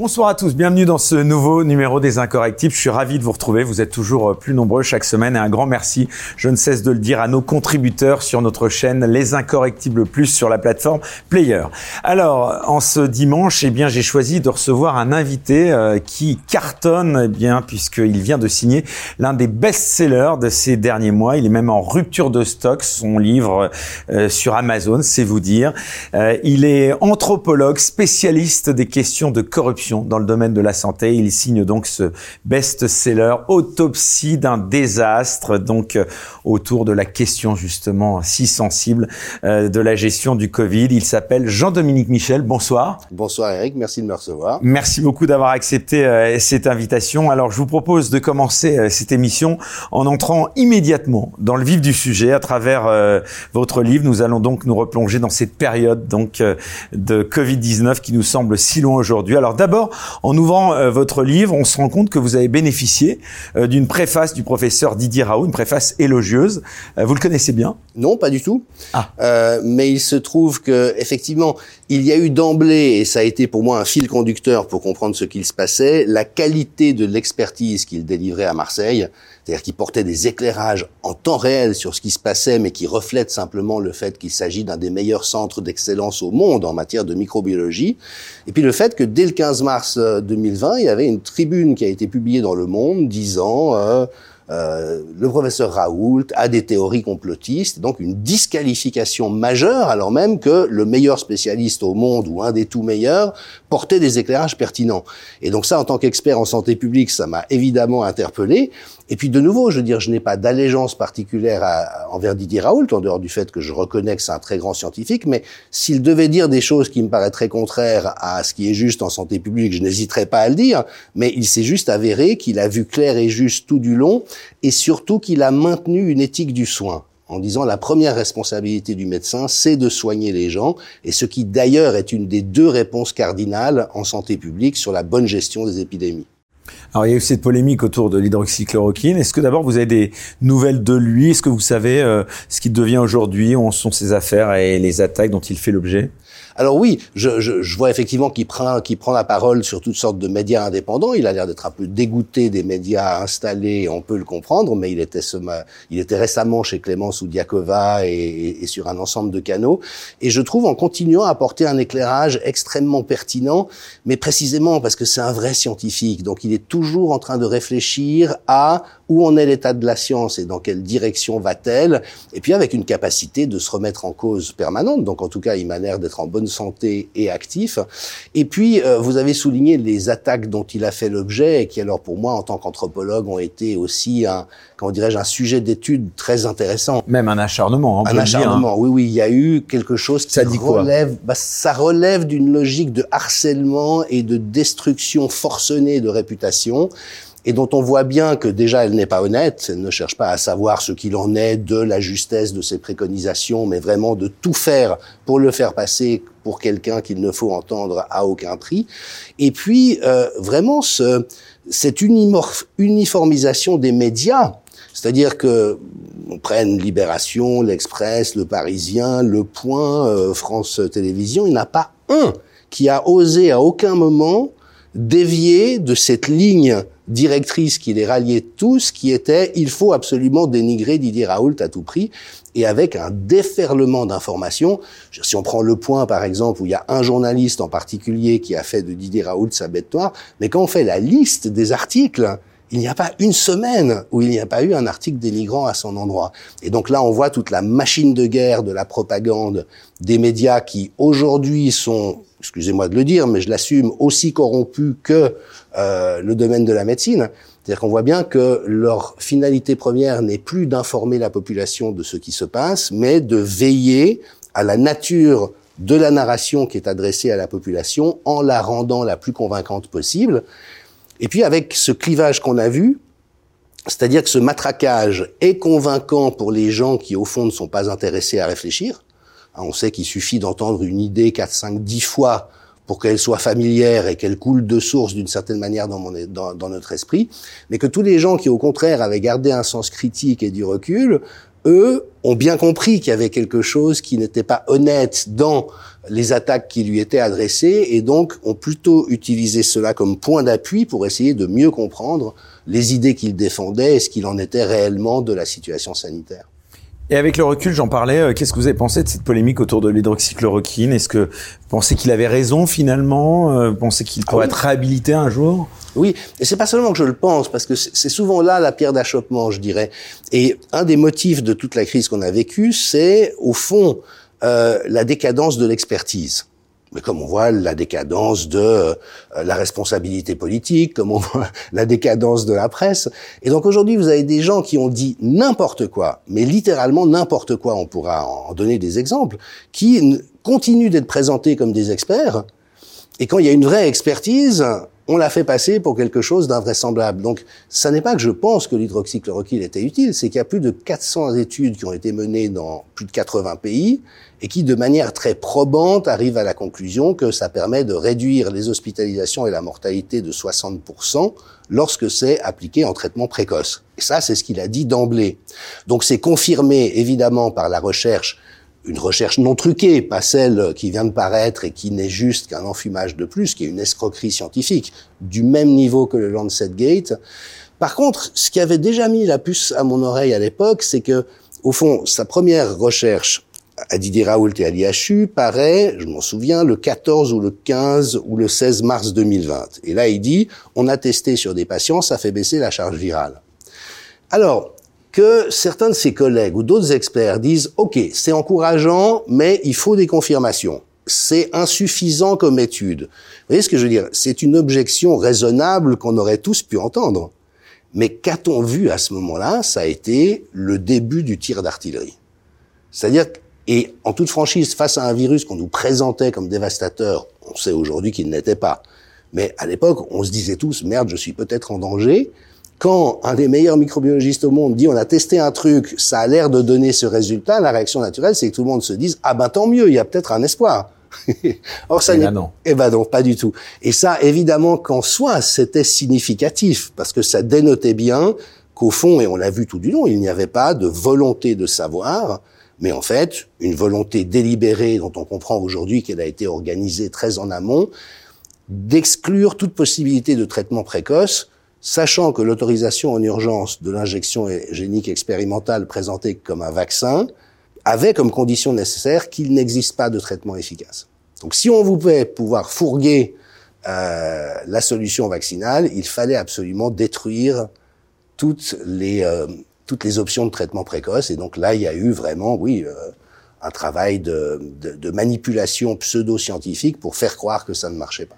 Bonsoir à tous, bienvenue dans ce nouveau numéro des Incorrectibles. Je suis ravi de vous retrouver, vous êtes toujours euh, plus nombreux chaque semaine et un grand merci, je ne cesse de le dire, à nos contributeurs sur notre chaîne Les Incorrectibles Plus sur la plateforme Player. Alors, en ce dimanche, eh bien, j'ai choisi de recevoir un invité euh, qui cartonne, eh bien, puisqu'il vient de signer l'un des best-sellers de ces derniers mois. Il est même en rupture de stock, son livre euh, sur Amazon, c'est vous dire. il est anthropologue, spécialiste des questions de corruption dans le domaine de la santé. Il signe donc ce best-seller Autopsie d'un désastre, donc euh, autour de la question justement si sensible euh, de la gestion du Covid. Il s'appelle Jean-Dominique Michel. Bonsoir. Bonsoir Eric, merci de me recevoir. Merci beaucoup d'avoir accepté euh, cette invitation. Alors je vous propose de commencer cette émission en entrant immédiatement dans le vif du sujet à travers votre livre. Nous allons donc nous replonger dans cette période donc de Covid-19 qui nous semble si loin aujourd'hui. Alors d'abord en ouvrant euh, votre livre, on se rend compte que vous avez bénéficié euh, d'une préface du professeur Didier Raoult, une préface élogieuse. Euh, vous le connaissez bien? Non, pas du tout. Ah. mais il se trouve que effectivement, il y a eu d'emblée, et ça a été pour moi un fil conducteur pour comprendre ce qu'il se passait, la qualité de l'expertise qu'il délivrait à Marseille c'est-à-dire qui portait des éclairages en temps réel sur ce qui se passait, mais qui reflète simplement le fait qu'il s'agit d'un des meilleurs centres d'excellence au monde en matière de microbiologie. Et puis le fait que dès le 15 mars 2020, euh, il y avait une tribune qui a été publiée dans Le Monde disant euh, euh, le professeur Raoult a des théories complotistes, donc une disqualification majeure, alors même que le meilleur spécialiste au monde ou un des tout meilleurs portait des éclairages pertinents. Et donc ça, en tant qu'expert en santé publique, ça m'a évidemment interpellé. Et puis de nouveau, je veux dire, je n'ai pas d'allégeance particulière à, envers Didier Raoult, en dehors du fait que je reconnais que c'est un très grand scientifique, mais s'il devait dire des choses qui me paraîtraient contraires à ce qui est juste en santé publique, je n'hésiterais pas à le dire, mais il s'est juste avéré qu'il a vu clair et juste tout du long, et surtout qu'il a maintenu une éthique du soin en disant la première responsabilité du médecin, c'est de soigner les gens, et ce qui d'ailleurs est une des deux réponses cardinales en santé publique sur la bonne gestion des épidémies. Alors il y a eu cette polémique autour de l'hydroxychloroquine. Est-ce que d'abord vous avez des nouvelles de lui? Est-ce que vous savez euh, ce qui devient aujourd'hui? Où sont ses affaires et les attaques dont il fait l'objet? Alors oui, je, je, je vois effectivement qu'il prend, prend la parole sur toutes sortes de médias indépendants. Il a l'air d'être un peu dégoûté des médias installés, on peut le comprendre, mais il était, ce, il était récemment chez Clémence Oudiakova et, et, sur un ensemble de canaux. Et je trouve en continuant à apporter un éclairage extrêmement pertinent, mais précisément parce que c'est un vrai scientifique. Donc il est toujours en train de réfléchir à où en est l'état de la science et dans quelle direction va-t-elle, et puis avec une capacité de se remettre en cause permanente. Donc en tout cas, il m'a l'air d'être en bonne santé et actif. Et puis, euh, vous avez souligné les attaques dont il a fait l'objet et qui, alors pour moi, en tant qu'anthropologue, ont été aussi un, comment dirais-je, un sujet d'étude très intéressant. Même un acharnement. Hein, un acharnement. Oui, oui, il y a eu quelque chose qui ça dit relève, bah, ça relève d'une logique de harcèlement et de destruction forcenée de réputation et dont on voit bien que déjà elle n'est pas honnête, elle ne cherche pas à savoir ce qu'il en est de la justesse de ses préconisations, mais vraiment de tout faire pour le faire passer pour quelqu'un qu'il ne faut entendre à aucun prix. Et puis euh, vraiment ce, cette uniformisation des médias, c'est-à-dire que on prenne Libération, l'Express, Le Parisien, Le Point, euh, France Télévisions, il n'y en a pas un qui a osé à aucun moment dévier de cette ligne directrice qui les ralliait tous, qui était il faut absolument dénigrer Didier Raoult à tout prix, et avec un déferlement d'informations. Si on prend le point, par exemple, où il y a un journaliste en particulier qui a fait de Didier Raoult sa bête noire, mais quand on fait la liste des articles, il n'y a pas une semaine où il n'y a pas eu un article dénigrant à son endroit. Et donc là, on voit toute la machine de guerre de la propagande des médias qui aujourd'hui sont, excusez-moi de le dire, mais je l'assume, aussi corrompus que euh, le domaine de la médecine. C'est-à-dire qu'on voit bien que leur finalité première n'est plus d'informer la population de ce qui se passe, mais de veiller à la nature de la narration qui est adressée à la population en la rendant la plus convaincante possible. Et puis avec ce clivage qu'on a vu, c'est-à-dire que ce matraquage est convaincant pour les gens qui au fond ne sont pas intéressés à réfléchir. Hein, on sait qu'il suffit d'entendre une idée 4, 5, 10 fois pour qu'elle soit familière et qu'elle coule de source d'une certaine manière dans, dans, notre esprit, mais que tous les gens qui au contraire avaient gardé un sens critique et du recul eux ont bien compris qu'il y avait quelque chose qui n'était pas honnête dans les attaques qui lui étaient adressées et donc ont plutôt utilisé cela comme point d'appui pour essayer de mieux comprendre les idées qu'il défendait et ce qu'il en était réellement de la situation sanitaire. Et avec le recul, j'en parlais, euh, qu'est-ce que vous avez pensé de cette polémique autour de l'hydroxychloroquine? Est-ce que vous pensez qu'il avait raison finalement? Euh, Vous pensez qu'il pourrait ah être réhabilité un jour? Oui, et c'est pas seulement que je le pense, parce que c'est souvent là la pierre d'achoppement, je dirais. Et un des motifs de toute la crise qu'on a vécue, c'est au fond euh, la décadence de l'expertise mais comme on voit la décadence de euh, la responsabilité politique, comme on voit la décadence de la presse. Et donc aujourd'hui, vous avez des gens qui ont dit n'importe quoi, mais littéralement n'importe quoi, on pourra en donner des exemples, qui continuent d'être présentés comme des experts. Et quand il y a une vraie expertise, on l'a fait passer pour quelque chose d'invraisemblable. Donc, ça n'est pas que je pense que l'hydroxychloroquine était utile, c'est qu'il y a plus de 400 études qui ont été menées dans plus de 80 pays et qui, de manière très probante, arrivent à la conclusion que ça permet de réduire les hospitalisations et la mortalité de 60% lorsque c'est appliqué en traitement précoce. Et ça, c'est ce qu'il a dit d'emblée. Donc, c'est confirmé, évidemment, par la recherche une recherche non truquée, pas celle qui vient de paraître et qui n'est juste qu'un enfumage de plus, qui est une escroquerie scientifique du même niveau que le Lancet Gate. Par contre, ce qui avait déjà mis la puce à mon oreille à l'époque, c'est que, au fond, sa première recherche à Didier Raoult et à l'IHU paraît, je m'en souviens, le 14 ou le 15 ou le 16 mars 2020. Et là, il dit, on a testé sur des patients, ça fait baisser la charge virale. Alors, que certains de ses collègues ou d'autres experts disent OK, c'est encourageant, mais il faut des confirmations. C'est insuffisant comme étude. Vous voyez ce que je veux dire? C'est une objection raisonnable qu'on aurait tous pu entendre. Mais qu'a-t-on vu à ce moment-là? Ça a été le début du tir d'artillerie. C'est-à-dire, et en toute franchise, face à un virus qu'on nous présentait comme dévastateur, on sait aujourd'hui qu'il n'était pas. Mais à l'époque, on se disait tous, merde, je suis peut-être en danger quand un des meilleurs microbiologistes au monde dit on a testé un truc, ça a l'air de donner ce résultat, la réaction naturelle, c'est que tout le monde se dise ah ben tant mieux, il y a peut-être un espoir. Or ça n'est non. Eh ben non, pas du tout. Et ça, évidemment, qu'en soi, c'était significatif parce que ça dénotait bien qu'au fond, et on l'a vu tout du long, il n'y avait pas de volonté de savoir, mais en fait, une volonté délibérée dont on comprend aujourd'hui qu'elle a été organisée très en amont, d'exclure toute possibilité de traitement précoce sachant que l'autorisation en urgence de l'injection génique expérimentale présentée comme un vaccin avait comme condition nécessaire qu'il n'existe pas de traitement efficace. Donc si on voulait pouvoir fourguer euh, la solution vaccinale, il fallait absolument détruire toutes les, euh, toutes les options de traitement précoce. Et donc là, il y a eu vraiment, oui, euh, un travail de, de, de manipulation pseudo-scientifique pour faire croire que ça ne marchait pas.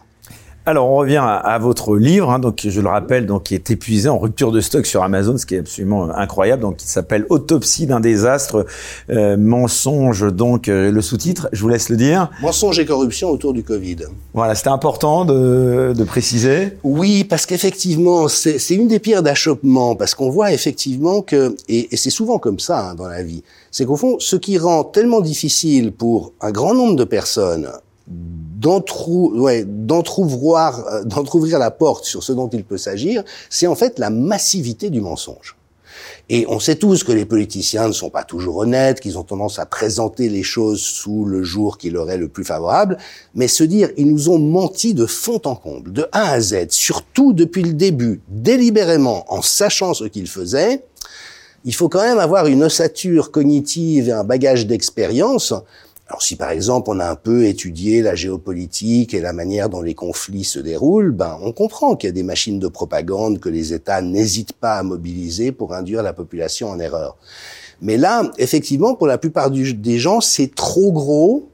Alors on revient à, votre livre, hein, donc je le rappelle, donc qui est épuisé en rupture de stock sur Amazon, ce qui est absolument incroyable. Donc il s'appelle Autopsie d'un désastre, euh, mensonge. Donc euh, le sous-titre, je vous laisse le dire. Mensonge et corruption autour du Covid. Voilà, c'était important de, de, préciser. Oui, parce qu'effectivement, c'est une des pierres d'achoppement, parce qu'on voit effectivement que, et, et c'est souvent comme ça hein, dans la vie, c'est qu'au fond, ce qui rend tellement difficile pour un grand nombre de personnes d'entrouvrir euh, d'entrouvrir la porte sur ce dont il peut s'agir, c'est en fait la massivité du mensonge. Et on sait tous que les politiciens ne sont pas toujours honnêtes, qu'ils ont tendance à présenter les choses sous le jour qui leur est le plus favorable, mais se dire ils nous ont menti de fond en comble, de A à Z, surtout depuis le début, délibérément, en sachant ce qu'ils faisaient, il faut quand même avoir une ossature cognitive et un bagage d'expérience alors si par exemple on a un peu étudié la géopolitique et la manière dont les conflits se déroulent, ben on comprend qu'il y a des machines de propagande que les États n'hésitent pas à mobiliser pour induire la population en erreur. Mais là, effectivement, pour la plupart des gens, c'est trop gros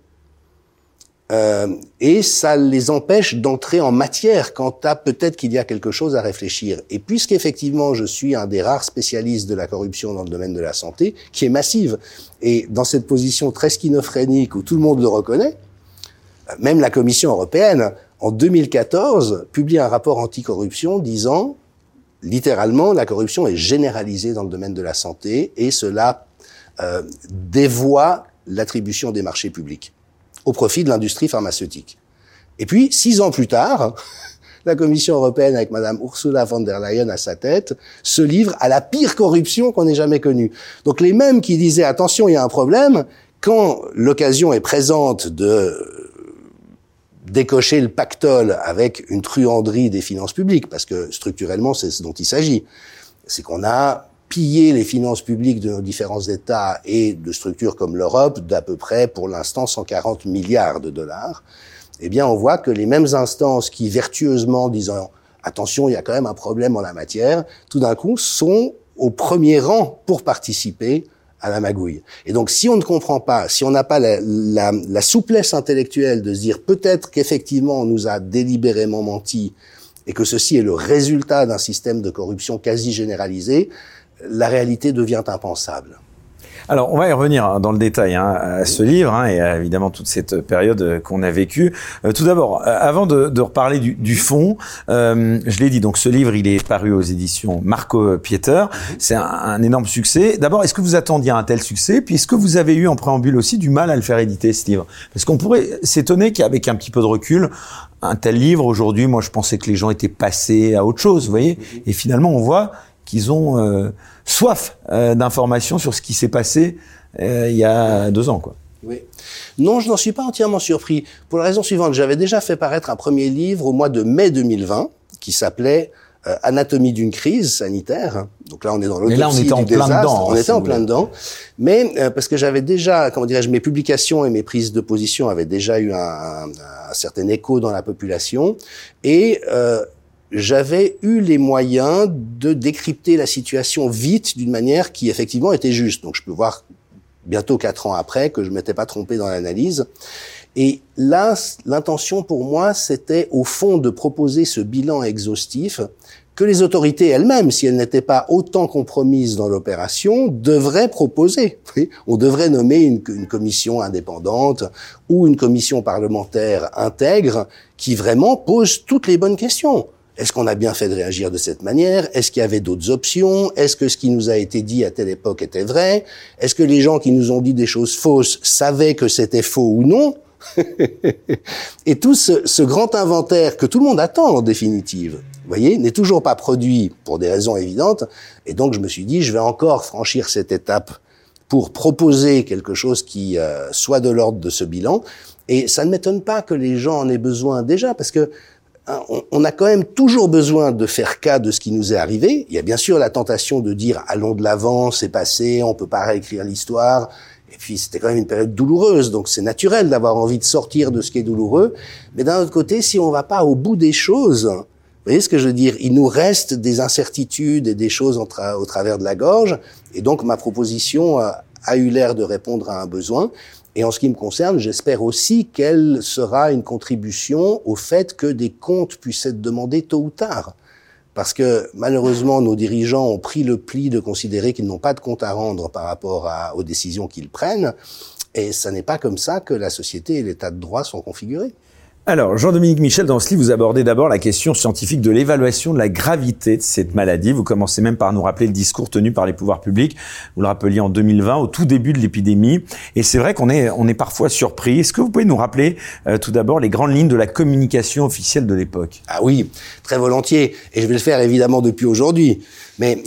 euh, et ça les empêche d'entrer en matière quant à peut-être qu'il y a quelque chose à réfléchir. Et puisqu'effectivement je suis un des rares spécialistes de la corruption dans le domaine de la santé, qui est massive, et dans cette position très schizophrénique où tout le monde le reconnaît, même la Commission européenne, en 2014, publie un rapport anticorruption disant, littéralement, la corruption est généralisée dans le domaine de la santé et cela euh, dévoie l'attribution des marchés publics au profit de l'industrie pharmaceutique. Et puis, six ans plus tard, la Commission européenne avec Madame Ursula von der Leyen à sa tête se livre à la pire corruption qu'on ait jamais connue. Donc les mêmes qui disaient attention, il y a un problème, quand l'occasion est présente de décocher le pactole avec une truanderie des finances publiques, parce que structurellement, c'est ce dont il s'agit. C'est qu'on a pillé les finances publiques de nos différents États et de structures comme l'Europe d'à peu près, pour l'instant, 140 milliards de dollars. Eh bien, on voit que les mêmes instances qui, vertueusement disant attention, il y a quand même un problème en la matière, tout d'un coup, sont au premier rang pour participer à la magouille. Et donc, si on ne comprend pas, si on n'a pas la, la, souplesse intellectuelle de se dire peut-être qu'effectivement on nous a délibérément menti et que ceci est le résultat d'un système de corruption quasi généralisé, la réalité devient impensable. Alors, on va y revenir hein, dans le détail hein, à ce livre hein, et à, évidemment toute cette période euh, qu'on a vécue. Euh, tout d'abord, euh, avant de, de, reparler du, du fond, euh, je l'ai dit, donc ce livre, il est paru aux éditions Marco Pieter. C'est un, un, énorme succès. D'abord, est-ce que vous attendiez un tel succès? Puis, est-ce que vous avez eu en préambule aussi du mal à le faire éditer, ce livre? Parce qu'on pourrait s'étonner qu'avec un petit peu de recul, un tel livre, aujourd'hui, moi, je pensais que les gens étaient passés à autre chose, vous voyez? Et finalement, on voit qu'ils ont euh, soif euh, d'informations sur ce qui s'est passé euh, il y a deux ans, quoi. Oui. Non, je n'en suis pas entièrement surpris. Pour la raison suivante, j'avais déjà fait paraître un premier livre au mois de mai 2020 qui s'appelait euh, Anatomie d'une crise sanitaire. Donc là, on est dans l'autopsie du désastre. Dedans, on était en plein dedans. Mais euh, parce que j'avais déjà, comment dirais-je, mes publications et mes prises de position avaient déjà eu un, un, un certain écho dans la population. Et euh, j'avais eu les moyens de décrypter la situation vite d'une manière qui effectivement était juste. Donc je peux voir bientôt quatre ans après que je m'étais pas trompé dans l'analyse. Et là, l'intention pour moi, c'était au fond de proposer ce bilan exhaustif que les autorités elles-mêmes, si elles n'étaient pas autant compromises dans l'opération, devraient proposer. On devrait nommer une, une, commission indépendante ou une commission parlementaire intègre qui vraiment pose toutes les bonnes questions. Est-ce qu'on a bien fait de réagir de cette manière? Est-ce qu'il y avait d'autres options? Est-ce que ce qui nous a été dit à telle époque était vrai? Est-ce que les gens qui nous ont dit des choses fausses savaient que c'était faux ou non? Et tout ce, ce, grand inventaire que tout le monde attend en définitive, voyez, n'est toujours pas produit pour des raisons évidentes. Et donc je me suis dit, je vais encore franchir cette étape pour proposer quelque chose qui euh, soit de l'ordre de ce bilan. Et ça ne m'étonne pas que les gens en aient besoin déjà, parce que Hein, on, a quand même toujours besoin de faire cas de ce qui nous est arrivé. Il y a bien sûr la tentation de dire allons de l'avant, c'est passé, on peut pas réécrire l'histoire. Et puis c'était quand même une période douloureuse, donc c'est naturel d'avoir envie de sortir de ce qui est douloureux. Mais d'un autre côté, si on va pas au bout des choses, vous voyez ce que je veux dire Il nous reste des incertitudes et des choses au travers de la gorge. Et donc ma proposition a, a eu l'air de répondre à un besoin. Et en ce qui me concerne, j'espère aussi qu'elle sera une contribution au fait que des comptes puissent être demandés tôt ou tard. Parce que malheureusement, nos dirigeants ont pris le pli de considérer qu'ils n'ont pas de compte à rendre par rapport aux décisions qu'ils prennent. Et ce n'est pas comme ça que la société et l'état de droit sont configurés. Alors, Jean-Dominique Michel, dans ce livre, vous abordez d'abord la question scientifique de l'évaluation de la gravité de cette maladie. Vous commencez même par nous rappeler le discours tenu par les pouvoirs publics. Vous le rappeliez en 2020, au tout début de l'épidémie. Et c'est vrai qu'on est, on est parfois surpris. Est-ce que vous pouvez nous rappeler euh, tout d'abord les grandes lignes de la communication officielle de l'époque? Ah oui, très volontiers. Et je vais le faire évidemment depuis aujourd'hui. Mais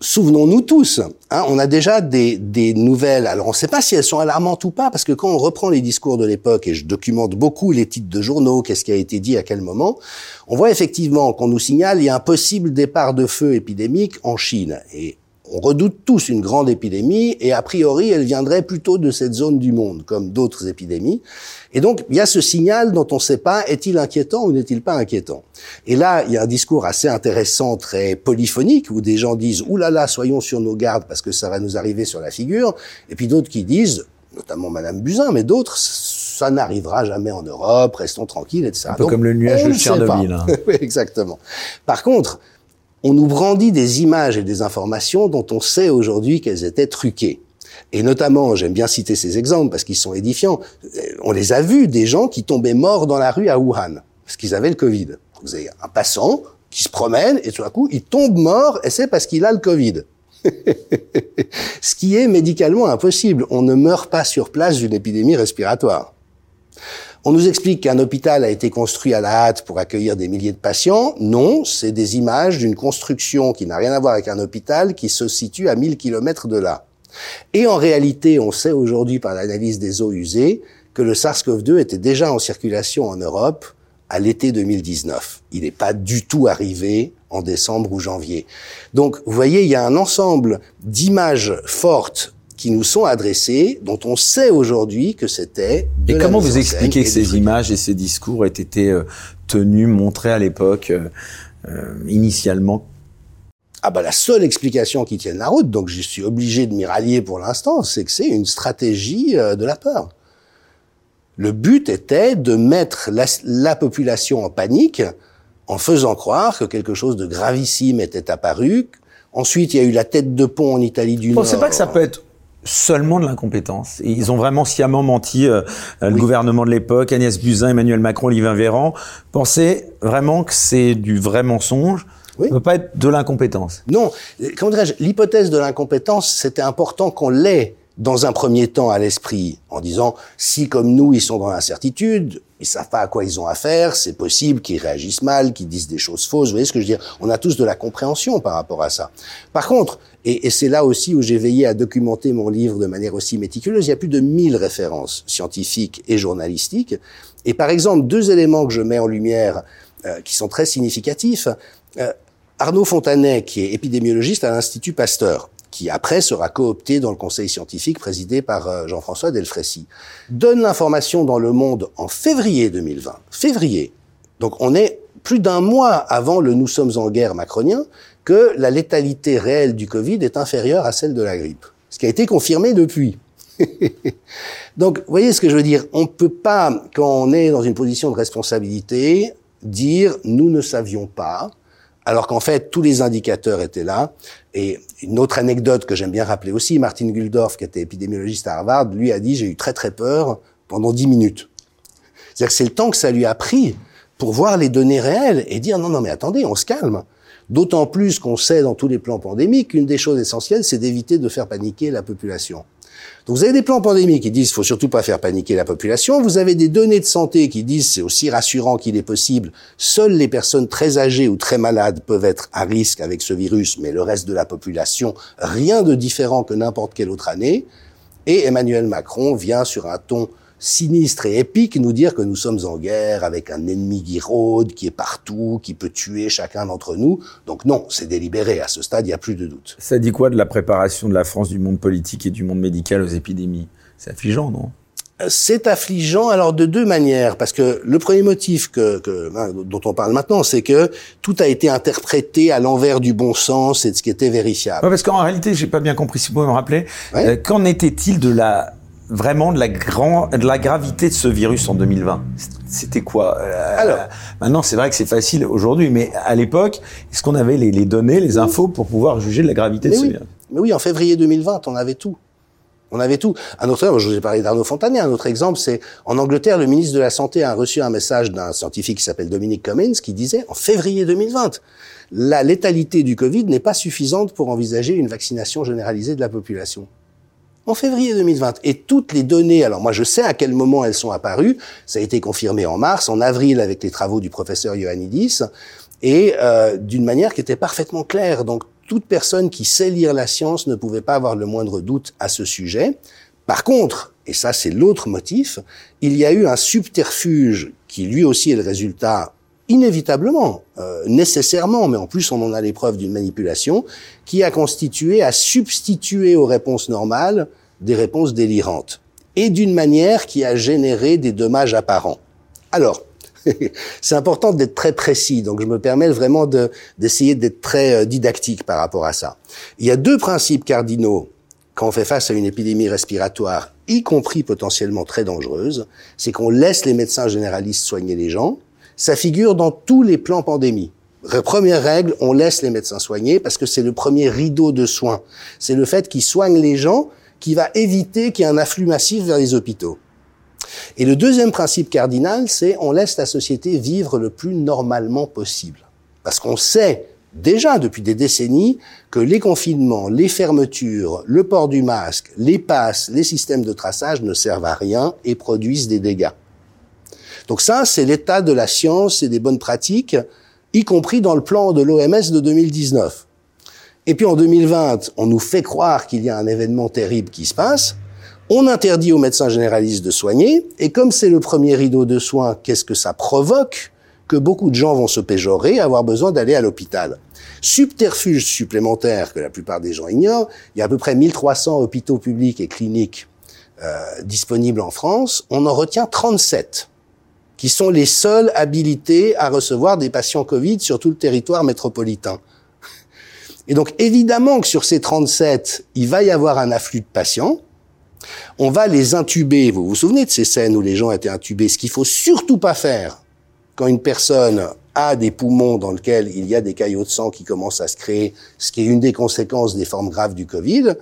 souvenons-nous tous, hein, on a déjà des, des nouvelles. Alors on ne sait pas si elles sont alarmantes ou pas, parce que quand on reprend les discours de l'époque, et je documente beaucoup les titres de journaux, qu'est-ce qui a été dit à quel moment, on voit effectivement qu'on nous signale il y a un possible départ de feu épidémique en Chine. Et on redoute tous une grande épidémie et a priori elle viendrait plutôt de cette zone du monde, comme d'autres épidémies. Et donc il y a ce signal dont on ne sait pas est-il inquiétant ou n'est-il pas inquiétant? Et là il y a un discours assez intéressant, très polyphonique, où des gens disent ouh là là soyons sur nos gardes parce que ça va nous arriver sur la figure, et puis d'autres qui disent notamment Madame Buzyn, mais d'autres ça n'arrivera jamais en Europe, restons tranquilles, etc. Un peu comme le nuage de Tchernobyl. Hein. oui, exactement. Par contre, on nous brandit des images et des informations dont on sait aujourd'hui qu'elles étaient truquées. Et notamment, j'aime bien citer ces exemples parce qu'ils sont édifiants. On les a vus, des gens qui tombaient morts dans la rue à Wuhan, parce qu'ils avaient le Covid. Vous avez un passant qui se promène et tout à coup, il tombe mort et c'est parce qu'il a le Covid. Ce qui est médicalement impossible. On ne meurt pas sur place d'une épidémie respiratoire. On nous explique qu'un hôpital a été construit à la hâte pour accueillir des milliers de patients. Non, c'est des images d'une construction qui n'a rien à voir avec un hôpital qui se situe à 1000 km de là. Et en réalité, on sait aujourd'hui par l'analyse des eaux usées que le SARS-CoV-2 était déjà en circulation en Europe à l'été 2019. Il n'est pas du tout arrivé en décembre ou janvier. Donc, vous voyez, il y a un ensemble d'images fortes qui nous sont adressées, dont on sait aujourd'hui que c'était. Et comment vous expliquez que ces images et ces discours aient été euh, tenus, montrés à l'époque, euh, euh, initialement? Ah bah la seule explication qui tienne la route, donc je suis obligé de m'y rallier pour l'instant, c'est que c'est une stratégie de la peur. Le but était de mettre la, la, population en panique en faisant croire que quelque chose de gravissime était apparu. Ensuite, il y a eu la tête de pont en Italie du Nord. On sait pas que ça peut être seulement de l'incompétence. Ils ont vraiment sciemment menti, euh, le gouvernement de l'époque, Agnès Buzyn, Emmanuel Macron, Olivier Véran, pensaient vraiment que c'est du vrai mensonge. Oui. Ça ne peut pas être de l'incompétence. Non, comment dirais-je, l'hypothèse de l'incompétence, c'était important qu'on l'ait dans un premier temps à l'esprit, en disant, si comme nous, ils sont dans l'incertitude, ils savent pas à quoi ils ont affaire, c'est possible qu'ils réagissent mal, qu'ils disent des choses fausses, vous voyez ce que je veux dire? On a tous de la compréhension par rapport à ça. Par contre, et, et c'est là aussi où j'ai veillé à documenter mon livre de manière aussi méticuleuse, il y a plus de 1000 références scientifiques et journalistiques, et par exemple, deux éléments que je mets en lumière euh, qui sont très significatifs, euh, Arnaud Fontanet, qui est épidémiologiste à l'Institut Pasteur, qui après sera coopté dans le conseil scientifique présidé par euh, Jean-François Delfrécy, donne l'information dans le monde en février 2020. Février. Donc on est plus d'un mois avant le nous sommes en guerre macronien que la létalité réelle du Covid est inférieure à celle de la grippe. Ce qui a été confirmé depuis. Donc, vous voyez ce que je veux dire? On ne peut pas, quand on est dans une position de responsabilité, dire nous ne savions pas, alors qu'en fait tous les indicateurs étaient là. Et une autre anecdote que j'aime bien rappeler aussi, Martin Guldorf, qui était épidémiologiste à Harvard, lui a dit j'ai eu très très peur pendant dix minutes. C'est-à-dire que c'est le temps que ça lui a pris pour voir les données réelles et dire non non mais attendez, on se calme. D'autant plus qu'on sait dans tous les plans pandémiques qu'une des choses essentielles, c'est d'éviter de faire paniquer la population. Donc vous avez des plans pandémiques qui disent faut surtout pas faire paniquer la population. Vous avez des données de santé qui disent c'est aussi rassurant qu'il est possible. Seules les personnes très âgées ou très malades peuvent être à risque avec ce virus, mais le reste de la population, rien de différent que n'importe quelle autre année. Et Emmanuel Macron vient sur un ton sinistre et épique nous dire que nous sommes en guerre avec un ennemi qui rôde, qui est partout, qui peut tuer chacun d'entre nous. Donc non, c'est délibéré. À ce stade, il n'y a plus de doute. Ça dit quoi de la préparation de la France du monde politique et du monde médical aux épidémies? C'est affligeant, non? Euh, c'est affligeant alors de deux manières parce que le premier motif que, hein, dont on parle maintenant c'est que tout a été interprété à l'envers du bon sens et de ce qui était vérifiable. Ouais, parce qu'en réalité j'ai pas bien compris si vous pouvez me rappeler euh, qu'en était-il de la vraiment de la, grand, de la gravité de ce virus en 2020 C'était quoi euh, Alors, maintenant, c'est vrai que c'est facile aujourd'hui, mais à l'époque, est-ce qu'on avait les, les, données, les infos pour pouvoir juger de la gravité de ce virus? Mais oui, en février 2020, on avait tout. On avait tout. Un autre exemple, je vous ai parlé d'Arnaud Fontanier, un autre exemple, c'est en Angleterre, le ministre de la Santé a reçu un message d'un scientifique qui s'appelle Dominic Cummings qui disait, en février 2020, la létalité du Covid n'est pas suffisante pour envisager une vaccination généralisée de la population en février 2020. Et toutes les données, alors moi je sais à quel moment elles sont apparues, ça a été confirmé en mars, en avril avec les travaux du professeur Ioannidis, et euh, d'une manière qui était parfaitement claire. Donc toute personne qui sait lire la science ne pouvait pas avoir le moindre doute à ce sujet. Par contre, et ça c'est l'autre motif, il y a eu un subterfuge qui lui aussi est le résultat inévitablement, euh, nécessairement, mais en plus on en a l'épreuve d'une manipulation, qui a constitué à substituer aux réponses normales des réponses délirantes, et d'une manière qui a généré des dommages apparents. Alors, c'est important d'être très précis, donc je me permets vraiment d'essayer d'être très euh, didactique par rapport à ça. Il y a deux principes cardinaux quand on fait face à une épidémie respiratoire, y compris potentiellement très dangereuse, c'est qu'on laisse les médecins généralistes soigner les gens, ça figure dans tous les plans pandémie. Première règle, on laisse les médecins soigner parce que c'est le premier rideau de soins. C'est le fait qu'ils soignent les gens qui va éviter qu'il y ait un afflux massif vers les hôpitaux. Et le deuxième principe cardinal, c'est on laisse la société vivre le plus normalement possible. Parce qu'on sait déjà depuis des décennies que les confinements, les fermetures, le port du masque, les passes, les systèmes de traçage ne servent à rien et produisent des dégâts. Donc ça, c'est l'état de la science et des bonnes pratiques, y compris dans le plan de l'OMS de 2019. Et puis en 2020, on nous fait croire qu'il y a un événement terrible qui se passe. On interdit aux médecins généralistes de soigner. Et comme c'est le premier rideau de soins, qu'est-ce que ça provoque? Que beaucoup de gens vont se péjorer, avoir besoin d'aller à l'hôpital. Subterfuge supplémentaire que la plupart des gens ignorent, il y a à peu près 1300 hôpitaux publics et cliniques euh, disponibles en France. On en retient 37 qui sont les seuls habilités à recevoir des patients Covid sur tout le territoire métropolitain. Et donc évidemment que sur ces 37, il va y avoir un afflux de patients. On va les intuber. Vous vous souvenez de ces scènes où les gens étaient intubés? Ce qu'il faut surtout pas faire quand une personne a des poumons dans lesquels il y a des caillots de sang qui commencent à se créer, ce qui est une des conséquences des formes graves du Covid.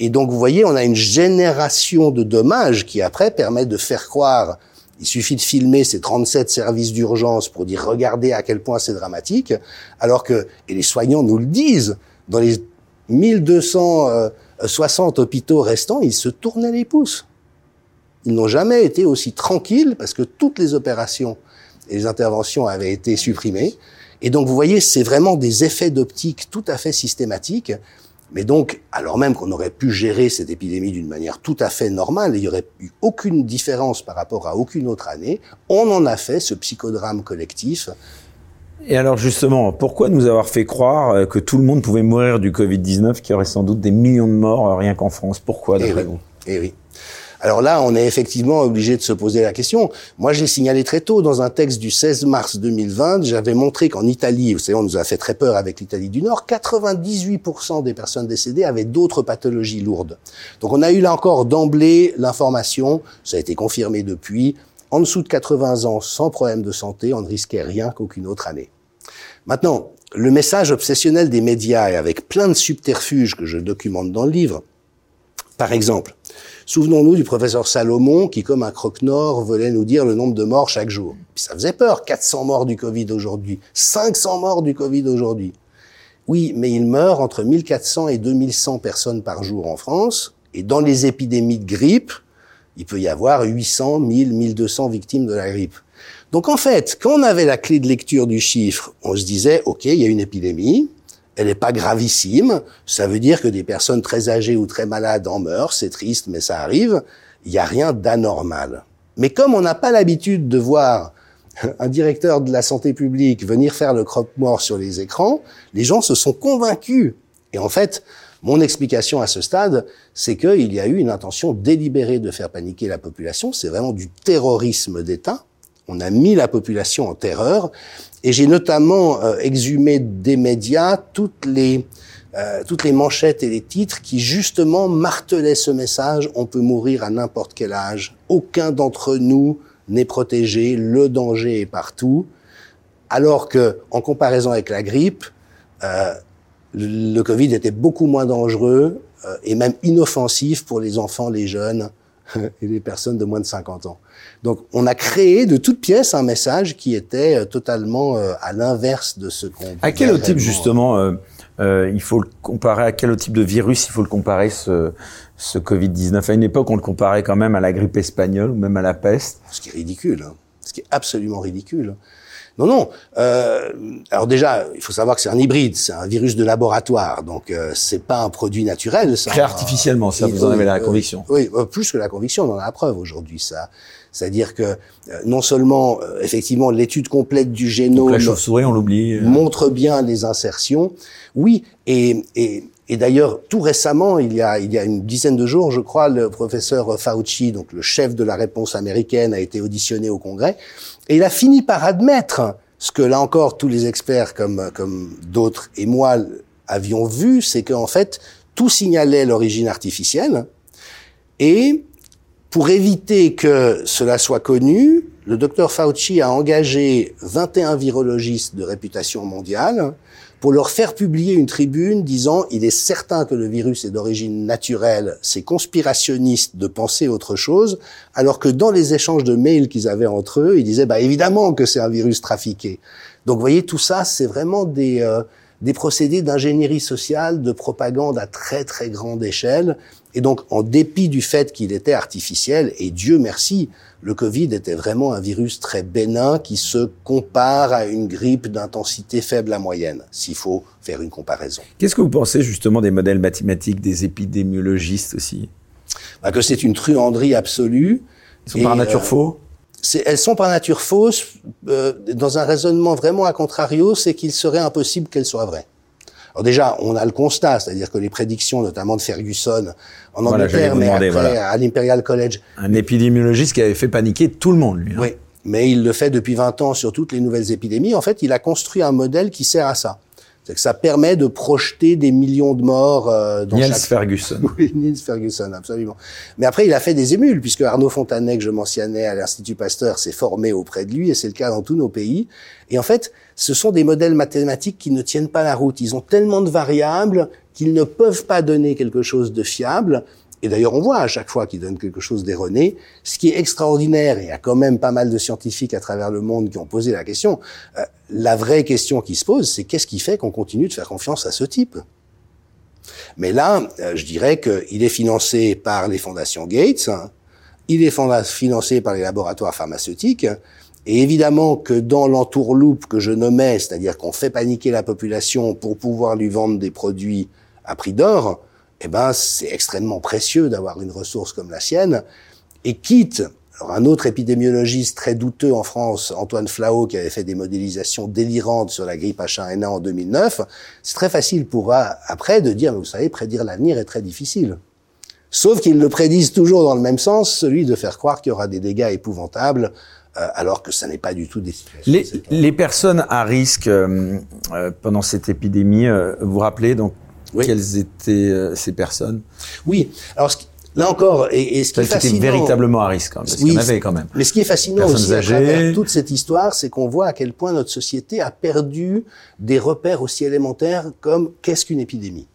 Et donc, vous voyez, on a une génération de dommages qui, après, permet de faire croire il suffit de filmer ces 37 services d'urgence pour dire regardez à quel point c'est dramatique, alors que, et les soignants nous le disent, dans les 1260 hôpitaux restants, ils se tournaient les pouces. Ils n'ont jamais été aussi tranquilles parce que toutes les opérations et les interventions avaient été supprimées. Et donc, vous voyez, c'est vraiment des effets d'optique tout à fait systématiques mais donc, alors même qu'on aurait pu gérer cette épidémie d'une manière tout à fait normale, il n'y aurait eu aucune différence par rapport à aucune autre année, on en a fait ce psychodrame collectif. Et alors justement, pourquoi nous avoir fait croire euh, que tout le monde pouvait mourir du Covid-19, qu'il y aurait sans doute des millions de morts euh, rien qu'en France? Pourquoi, d'après eh vous? Eh oui. Alors là, on est effectivement obligé de se poser la question. Moi, j'ai signalé très tôt dans un texte du 16 mars 2020, j'avais montré qu'en Italie, vous savez, on nous a fait très peur avec l'Italie du Nord, 98% des personnes décédées avaient d'autres pathologies lourdes. Donc on a eu là encore d'emblée l'information, ça a été confirmé depuis, en dessous de 80 ans, sans problème de santé, on ne risquait rien qu'aucune autre année. Maintenant, le message obsessionnel des médias avec plein de subterfuges que je documente dans le livre, par exemple, Souvenons-nous du professeur Salomon qui, comme un croque-nord, voulait nous dire le nombre de morts chaque jour. Puis ça faisait peur, 400 morts du Covid aujourd'hui, 500 morts du Covid aujourd'hui. Oui, mais il meurt entre 1400 et 2100 personnes par jour en France, et dans les épidémies de grippe, il peut y avoir 800, 1000, 1200 victimes de la grippe. Donc en fait, quand on avait la clé de lecture du chiffre, on se disait, OK, il y a une épidémie, elle n'est pas gravissime. Ça veut dire que des personnes très âgées ou très malades en meurent. C'est triste, mais ça arrive. Il n'y a rien d'anormal. Mais comme on n'a pas l'habitude de voir un directeur de la santé publique venir faire le croque-mort sur les écrans, les gens se sont convaincus. Et en fait, mon explication à ce stade, c'est qu'il y a eu une intention délibérée de faire paniquer la population. C'est vraiment du terrorisme d'État. On a mis la population en terreur et j'ai notamment euh, exhumé des médias toutes les euh, toutes les manchettes et les titres qui justement martelaient ce message. On peut mourir à n'importe quel âge, aucun d'entre nous n'est protégé, le danger est partout, alors que en comparaison avec la grippe, euh, le, Covid était beaucoup moins dangereux euh, et même inoffensif pour les enfants, les jeunes et les personnes de moins de 50 ans. Donc, on a créé de toutes pièces un message qui était euh, totalement euh, à l'inverse de ce qu'on. À quel type justement euh, il faut le comparer? À quel type de virus il faut le comparer ce, ce Covid 19 À une époque, on le comparait quand même à la grippe espagnole ou même à la peste. Ce qui est ridicule, hein. ce qui est absolument ridicule. Non, non. Euh, alors déjà, il faut savoir que c'est un hybride, c'est un virus de laboratoire, donc euh, c'est pas un produit naturel. Ça, Créé artificiellement, ça, vous en avez la conviction. Oui, plus que la conviction, on en a la preuve aujourd'hui. Ça, c'est-à-dire que euh, non seulement, euh, effectivement, l'étude complète du génome, la chauve-souris, on l'oublie, euh. montre bien les insertions. Oui, et, et, et d'ailleurs, tout récemment, il y, a, il y a une dizaine de jours, je crois, le professeur Fauci, donc le chef de la réponse américaine, a été auditionné au Congrès, et il a fini par admettre ce que là encore tous les experts comme comme d'autres et moi avions vu, c'est qu'en fait tout signalait l'origine artificielle et pour éviter que cela soit connu, le docteur Fauci a engagé 21 virologistes de réputation mondiale pour leur faire publier une tribune disant il est certain que le virus est d'origine naturelle, c'est conspirationniste de penser autre chose, alors que dans les échanges de mails qu'ils avaient entre eux, ils disaient bah évidemment que c'est un virus trafiqué. Donc vous voyez tout ça, c'est vraiment des euh, des procédés d'ingénierie sociale, de propagande à très très grande échelle Et donc, en dépit du fait qu'il était artificiel, et Dieu merci, le Covid était vraiment un virus très bénin qui se compare à une grippe d'intensité faible à moyenne, s'il faut faire une comparaison. Qu'est-ce que vous pensez justement des modèles mathématiques des épidémiologistes aussi? Bah, Que c'est une truanderie absolue. Ils sont par nature euh, faux? elles sont par nature fausses. Euh, dans un raisonnement vraiment à contrario, c'est qu'il serait impossible qu'elles soient vraies. Alors déjà, on a le constat, c'est-à-dire que les prédictions, notamment de Ferguson en Angleterre, mais après à l'Imperial College. Un épidémiologiste qui avait fait paniquer tout le monde, lui. Hein. Oui, mais il le fait depuis 20 ans sur toutes les nouvelles épidémies. En fait, il a construit un modèle qui sert à ça. C'est que ça permet de projeter des millions de morts euh, dans Niels Ferguson. Oui, Niels Ferguson, absolument. Mais après, il a fait des émules, puisque Arnaud Fontanet, que je mentionnais à l'Institut Pasteur, s'est formé auprès de lui, et c'est le cas dans tous nos pays. Et en fait, ce sont des modèles mathématiques qui ne tiennent pas la route. Ils ont tellement de variables qu'ils ne peuvent pas donner quelque chose de fiable. Et d'ailleurs, on voit à chaque fois qu'ils donnent quelque chose d'erroné. Ce qui est extraordinaire, et il y a quand même pas mal de scientifiques à travers le monde qui ont posé la question, euh, la vraie question qui se pose, c'est qu'est-ce qui fait qu'on continue de faire confiance à ce type? Mais là, euh, je dirais qu'il est financé par les fondations Gates, il est financé par les laboratoires pharmaceutiques, et évidemment que dans l'entourloupe que je nommais, c'est-à-dire qu'on fait paniquer la population pour pouvoir lui vendre des produits à prix d'or, eh ben, c'est extrêmement précieux d'avoir une ressource comme la sienne. Et quitte, alors un autre épidémiologiste très douteux en France, Antoine Flao, qui avait fait des modélisations délirantes sur la grippe H1N1 en 2009, c'est très facile pour après de dire, mais vous savez, prédire l'avenir est très difficile. Sauf qu'ils le prédisent toujours dans le même sens, celui de faire croire qu'il y aura des dégâts épouvantables, euh, alors que ça n'est pas du tout des situations. Les, les personnes à risque euh, euh, pendant cette épidémie, vous vous rappelez donc quelles étaient euh, ces personnes Oui. Alors, là encore, et, et ce qui est fascinant, véritablement à risque, hein, parce qu'il y en avait quand même. Mais ce qui est fascinant aussi à travers toute cette histoire, c'est qu'on voit à quel point notre société a perdu des repères aussi élémentaires comme qu'est-ce qu'une épidémie.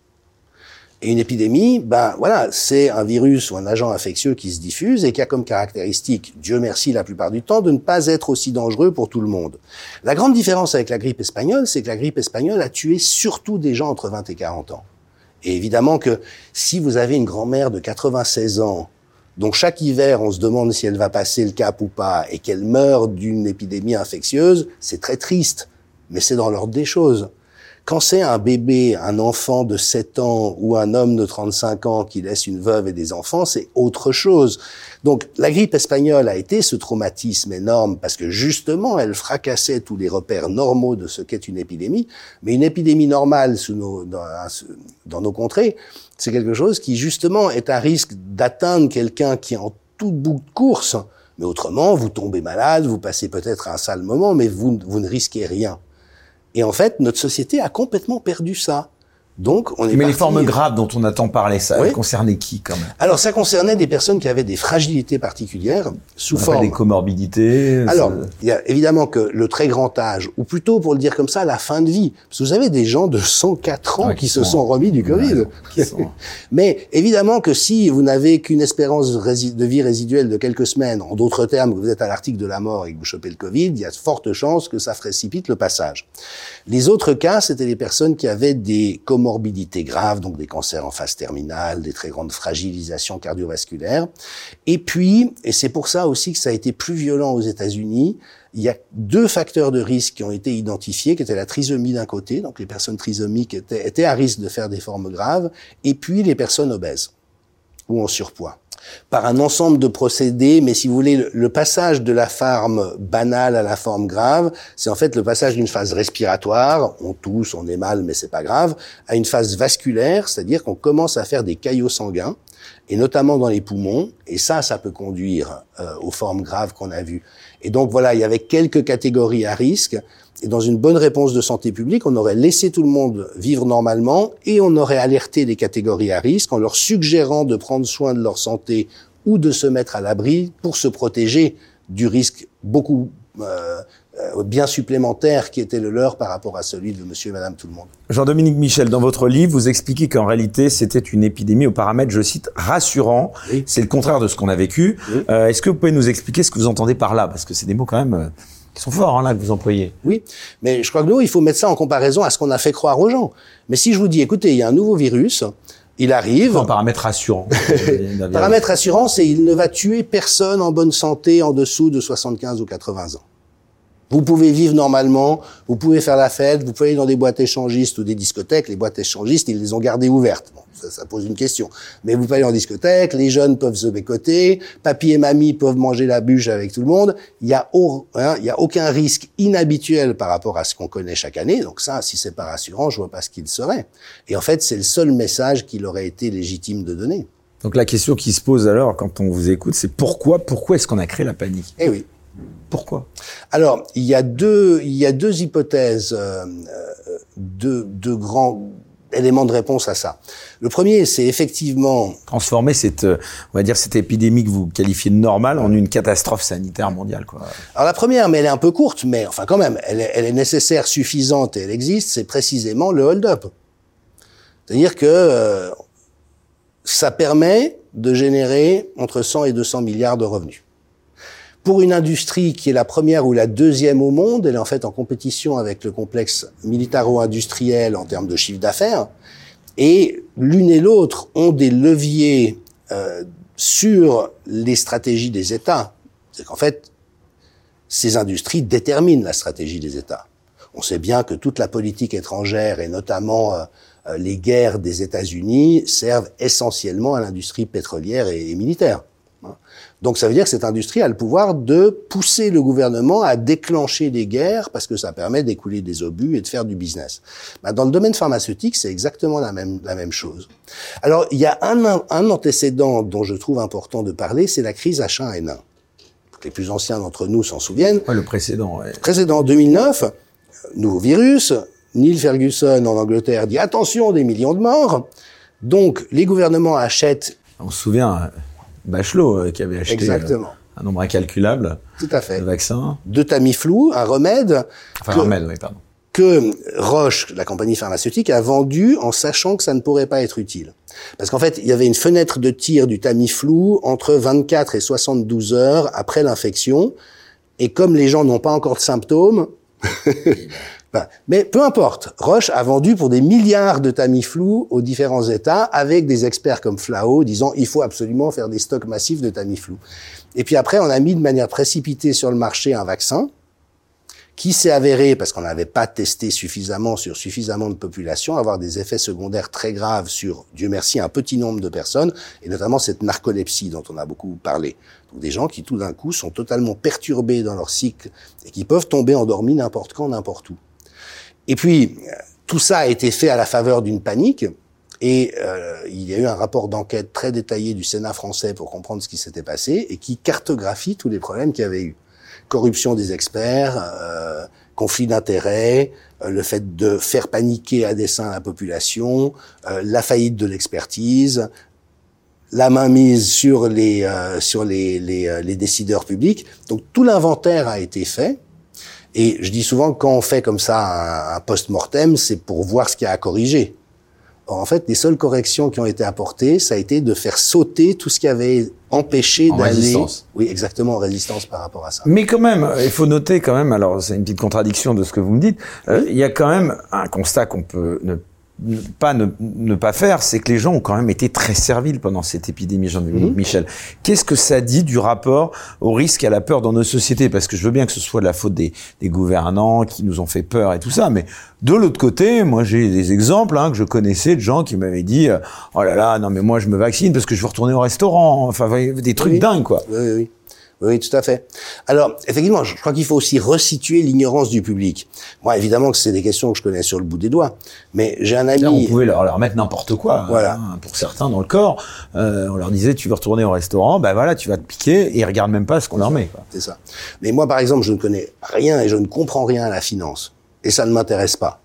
Et une épidémie, ben voilà, c'est un virus ou un agent infectieux qui se diffuse et qui a comme caractéristique, Dieu merci la plupart du temps, de ne pas être aussi dangereux pour tout le monde. La grande différence avec la grippe espagnole, c'est que la grippe espagnole a tué surtout des gens entre 20 et 40 ans. Et évidemment que si vous avez une grand-mère de 96 ans, dont chaque hiver on se demande si elle va passer le cap ou pas, et qu'elle meurt d'une épidémie infectieuse, c'est très triste, mais c'est dans l'ordre des choses. Quand c'est un bébé, un enfant de 7 ans ou un homme de 35 ans qui laisse une veuve et des enfants, c'est autre chose. Donc la grippe espagnole a été ce traumatisme énorme parce que justement elle fracassait tous les repères normaux de ce qu'est une épidémie. Mais une épidémie normale sous nos, dans, nos contrées, c'est quelque chose qui justement est un risque d'atteindre quelqu'un qui est en tout bout de course. Mais autrement, vous tombez malade, vous passez peut-être un sale moment, mais vous ne risquez rien. Et en fait, notre société a complètement perdu ça. Donc, on est Mais les formes graves dont on a tant parlé, ça concernait qui quand même? Alors, ça concernait des personnes qui avaient des fragilités particulières sous on forme des comorbidités. Alors, il y a évidemment que le très grand âge, ou plutôt pour le dire comme ça, la fin de vie. Parce que vous avez des gens de 104 ans qui, se sont remis du Covid. Mais évidemment que si vous n'avez qu'une espérance de vie résiduelle de quelques semaines, en d'autres termes, que vous êtes à l'article de la mort et que vous chopez le Covid, il y a de fortes chances que ça précipite le passage. Les autres cas, c'était les personnes qui avaient des comorbidités morbidités graves, donc des cancers en phase terminale, des très grandes fragilisations cardiovasculaires. Et puis, et c'est pour ça aussi que ça a été plus violent aux États-Unis, il y a deux facteurs de risque qui ont été identifiés, qui étaient la trisomie d'un côté, donc les personnes trisomiques étaient, étaient à risque de faire des formes graves, et puis les personnes obèses ou en surpoids par un ensemble de procédés, mais si vous voulez, le, passage de la forme banale à la forme grave, c'est en fait le passage d'une phase respiratoire, on tousse, on est mal, mais c'est pas grave, à une phase vasculaire, c'est-à-dire qu'on commence à faire des caillots sanguins, et notamment dans les poumons, et ça, ça peut conduire euh, aux formes graves qu'on a vues. Et donc voilà, il y avait quelques catégories à risque, et dans une bonne réponse de santé publique, on aurait laissé tout le monde vivre normalement et on aurait alerté les catégories à risque en leur suggérant de prendre soin de leur santé ou de se mettre à l'abri pour se protéger du risque beaucoup euh, euh, bien supplémentaire qui était le leur par rapport à celui de monsieur et madame tout le monde. Jean-Dominique Michel, dans votre livre, vous expliquez qu'en réalité, c'était une épidémie aux paramètres, je cite, rassurants. C'est le contraire de ce qu'on a vécu. Euh, Est-ce que vous pouvez nous expliquer ce que vous entendez par là? Parce que c'est des mots quand même euh, qui sont forts, hein, là, que vous employez. Oui, mais je crois que nous, il faut mettre ça en comparaison à ce qu'on a fait croire aux gens. Mais si je vous dis, écoutez, il y a un nouveau virus, Il arrive. Un paramètre rassurant. paramètre rassurant, c'est il ne va tuer personne en bonne santé en dessous de 75 ou 80 ans. Vous pouvez vivre normalement, vous pouvez faire la fête, vous pouvez aller dans des boîtes échangistes ou des discothèques. Les boîtes échangistes, ils les ont gardées ouvertes. Bon, ça, ça, pose une question. Mais vous pouvez aller en discothèque, les jeunes peuvent se bécoter, papy et mamie peuvent manger la bûche avec tout le monde. Il y a, hein, il y a aucun risque inhabituel par rapport à ce qu'on connaît chaque année. Donc ça, si c'est pas rassurant, je vois pas ce qu'il serait. Et en fait, c'est le seul message qu'il aurait été légitime de donner. Donc la question qui se pose alors, quand on vous écoute, c'est pourquoi, pourquoi est-ce qu'on a créé la panique? Eh oui. Pourquoi? Alors, il y a deux, il y a deux hypothèses, euh, deux, deux grands éléments de réponse à ça. Le premier, c'est effectivement transformer cette, euh, on va dire cette épidémie que vous qualifiez de normale en une catastrophe sanitaire mondiale. Quoi. Alors la première, mais elle est un peu courte, mais enfin quand même, elle est, elle est nécessaire, suffisante et elle existe. C'est précisément le hold-up. C'est-à-dire que euh, ça permet de générer entre 100 et 200 milliards de revenus pour une industrie qui est la première ou la deuxième au monde, elle est en fait en compétition avec le complexe militaro-industriel en termes de chiffre d'affaires, et l'une et l'autre ont des leviers euh, sur les stratégies des États. C'est qu'en fait, ces industries déterminent la stratégie des États. On sait bien que toute la politique étrangère et notamment euh, euh, les guerres des États-Unis servent essentiellement à l'industrie pétrolière et militaire. Donc ça veut dire que cette industrie a le pouvoir de pousser le gouvernement à déclencher des guerres parce que ça permet d'écouler des obus et de faire du business. Bah, dans le domaine pharmaceutique, c'est exactement la même, la même chose. Alors il y a un, un antécédent dont je trouve important de parler, c'est la crise H1N1. Les plus anciens d'entre nous s'en souviennent. le précédent. Ouais. Précédent 2009, nouveau virus. Neil Ferguson en Angleterre dit attention des millions de morts. Donc les gouvernements achètent. On se souvient Bachelot euh, qui avait acheté euh, un nombre incalculable Tout à fait. de vaccins. De Tamiflu, un remède. Enfin, un remède, oui, pardon. Que Roche, la compagnie pharmaceutique, a vendu en sachant que ça ne pourrait pas être utile. Parce qu'en fait, il y avait une fenêtre de tir du Tamiflu entre 24 et 72 heures après l'infection. Et comme les gens n'ont pas encore de symptômes, mais peu importe, Roche a vendu pour des milliards de Tamiflu aux différents États avec des experts comme Flao disant il faut absolument faire des stocks massifs de Tamiflu. Et puis après, on a mis de manière précipitée sur le marché un vaccin qui s'est avéré, parce qu'on n'avait pas testé suffisamment sur suffisamment de population, avoir des effets secondaires très graves sur, Dieu merci, un petit nombre de personnes, et notamment cette narcolepsie dont on a beaucoup parlé. Donc des gens qui tout d'un coup sont totalement perturbés dans leur cycle et qui peuvent tomber endormis n'importe quand, n'importe où. Et puis, tout ça a été fait à la faveur d'une panique. Et euh, il y a eu un rapport d'enquête très détaillé du Sénat français pour comprendre ce qui s'était passé et qui cartographie tous les problèmes qu'il y avait eu. Corruption des experts, euh, conflit d'intérêts, euh, le fait de faire paniquer à dessein la population, euh, la faillite de l'expertise, la mainmise sur les sur les, les, les décideurs publics. Donc tout l'inventaire a été fait et je dis souvent que quand on fait comme ça un, post-mortem, c'est pour voir ce qu'il y a à corriger. en fait, les seules corrections qui ont été apportées, ça a été de faire sauter tout ce qui avait empêché d'aller. Oui, exactement, en résistance par rapport à ça. Mais quand même, il faut noter quand même, alors c'est une petite contradiction de ce que vous me dites, euh, il y a quand même un constat qu'on peut ne pas ne, pas faire, c'est que les gens ont quand même été très serviles pendant cette épidémie, Jean-Dominique mhm. Michel. Qu'est-ce que ça dit du rapport au risque et à la peur dans nos sociétés? Parce que je veux bien que ce soit de la faute des, gouvernants qui nous ont fait peur et tout ça, mais de l'autre côté, moi j'ai des exemples hein, que je connaissais de gens qui m'avaient dit euh, oh là là non mais moi je me vaccine parce que je veux retourner au restaurant. Enfin des trucs dingues quoi. Oui, oui, oui. Tout à fait. Alors, effectivement, je crois qu'il faut aussi resituer l'ignorance du public. Moi, évidemment que c'est des questions que je connais sur le bout des doigts, mais j'ai un ami... on pouvait leur, leur mettre n'importe quoi, voilà. Hein, pour certains dans le corps. Euh, on leur disait, tu veux retourner au restaurant, ben voilà, tu vas te piquer, et ils regardent même pas ce qu'on leur met. C'est ça. Mais moi, par exemple, je ne connais rien et je ne comprends rien à la finance. Et ça ne m'intéresse pas.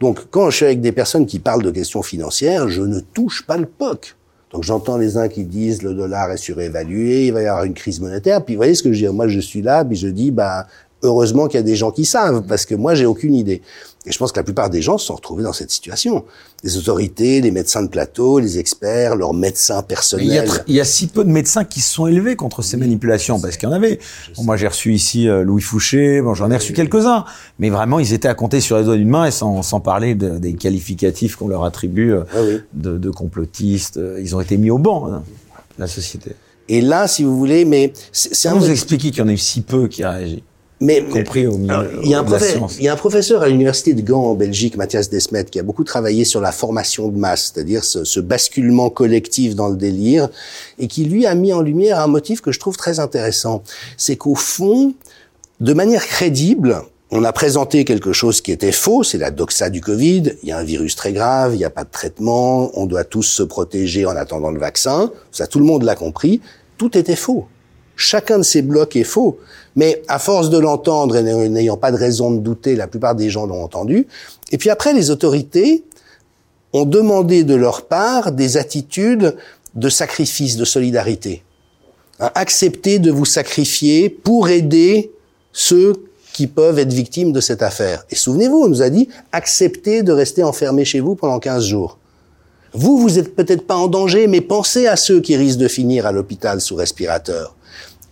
Donc, quand je suis avec des personnes qui parlent de questions financières, je ne touche pas le POC. Donc j'entends les uns qui disent le dollar est surévalué, il va y avoir une crise monétaire. Puis vous voyez ce que je dis Moi je suis là, puis je dis bah Heureusement qu'il y a des gens qui savent, parce que moi, j'ai aucune idée. Et je pense que la plupart des gens se sont retrouvés dans cette situation. Les autorités, les médecins de plateau, les experts, leurs médecins personnels. Il y, a, si peu de médecins qui se sont élevés contre ces manipulations, parce qu'il y en avait. moi, j'ai reçu ici euh, Louis Fouché, bon, j'en ai reçu quelques-uns, mais vraiment, ils étaient à compter sur les doigts d'une main, et sans, sans parler des qualificatifs qu'on leur attribue euh, ah de, de, complotistes. Ils ont été mis au banc, hein, la société. Et là, si vous voulez, mais c'est un. Vous expliquer qu'il y en a eu si peu qui a réagi? Mais compris au milieu, il, y a un il y a un professeur à l'université de Gand en Belgique, Mathias Desmet, qui a beaucoup travaillé sur la formation de masse, c'est-à-dire ce, ce, basculement collectif dans le délire, et qui lui a mis en lumière un motif que je trouve très intéressant. C'est qu'au fond, de manière crédible, on a présenté quelque chose qui était faux, c'est la doxa du Covid. Il y a un virus très grave, il n'y a pas de traitement, on doit tous se protéger en attendant le vaccin. Ça, tout le monde l'a compris. Tout était faux. Chacun de ces blocs est faux. Mais à force de l'entendre et n'ayant pas de raison de douter, la plupart des gens l'ont entendu. Et puis après, les autorités ont demandé de leur part des attitudes de sacrifice, de solidarité. Hein, accepter de vous sacrifier pour aider ceux qui peuvent être victimes de cette affaire. Et souvenez-vous, on nous a dit, acceptez de rester enfermé chez vous pendant 15 jours. Vous, vous êtes peut-être pas en danger, mais pensez à ceux qui risquent de finir à l'hôpital sous respirateur.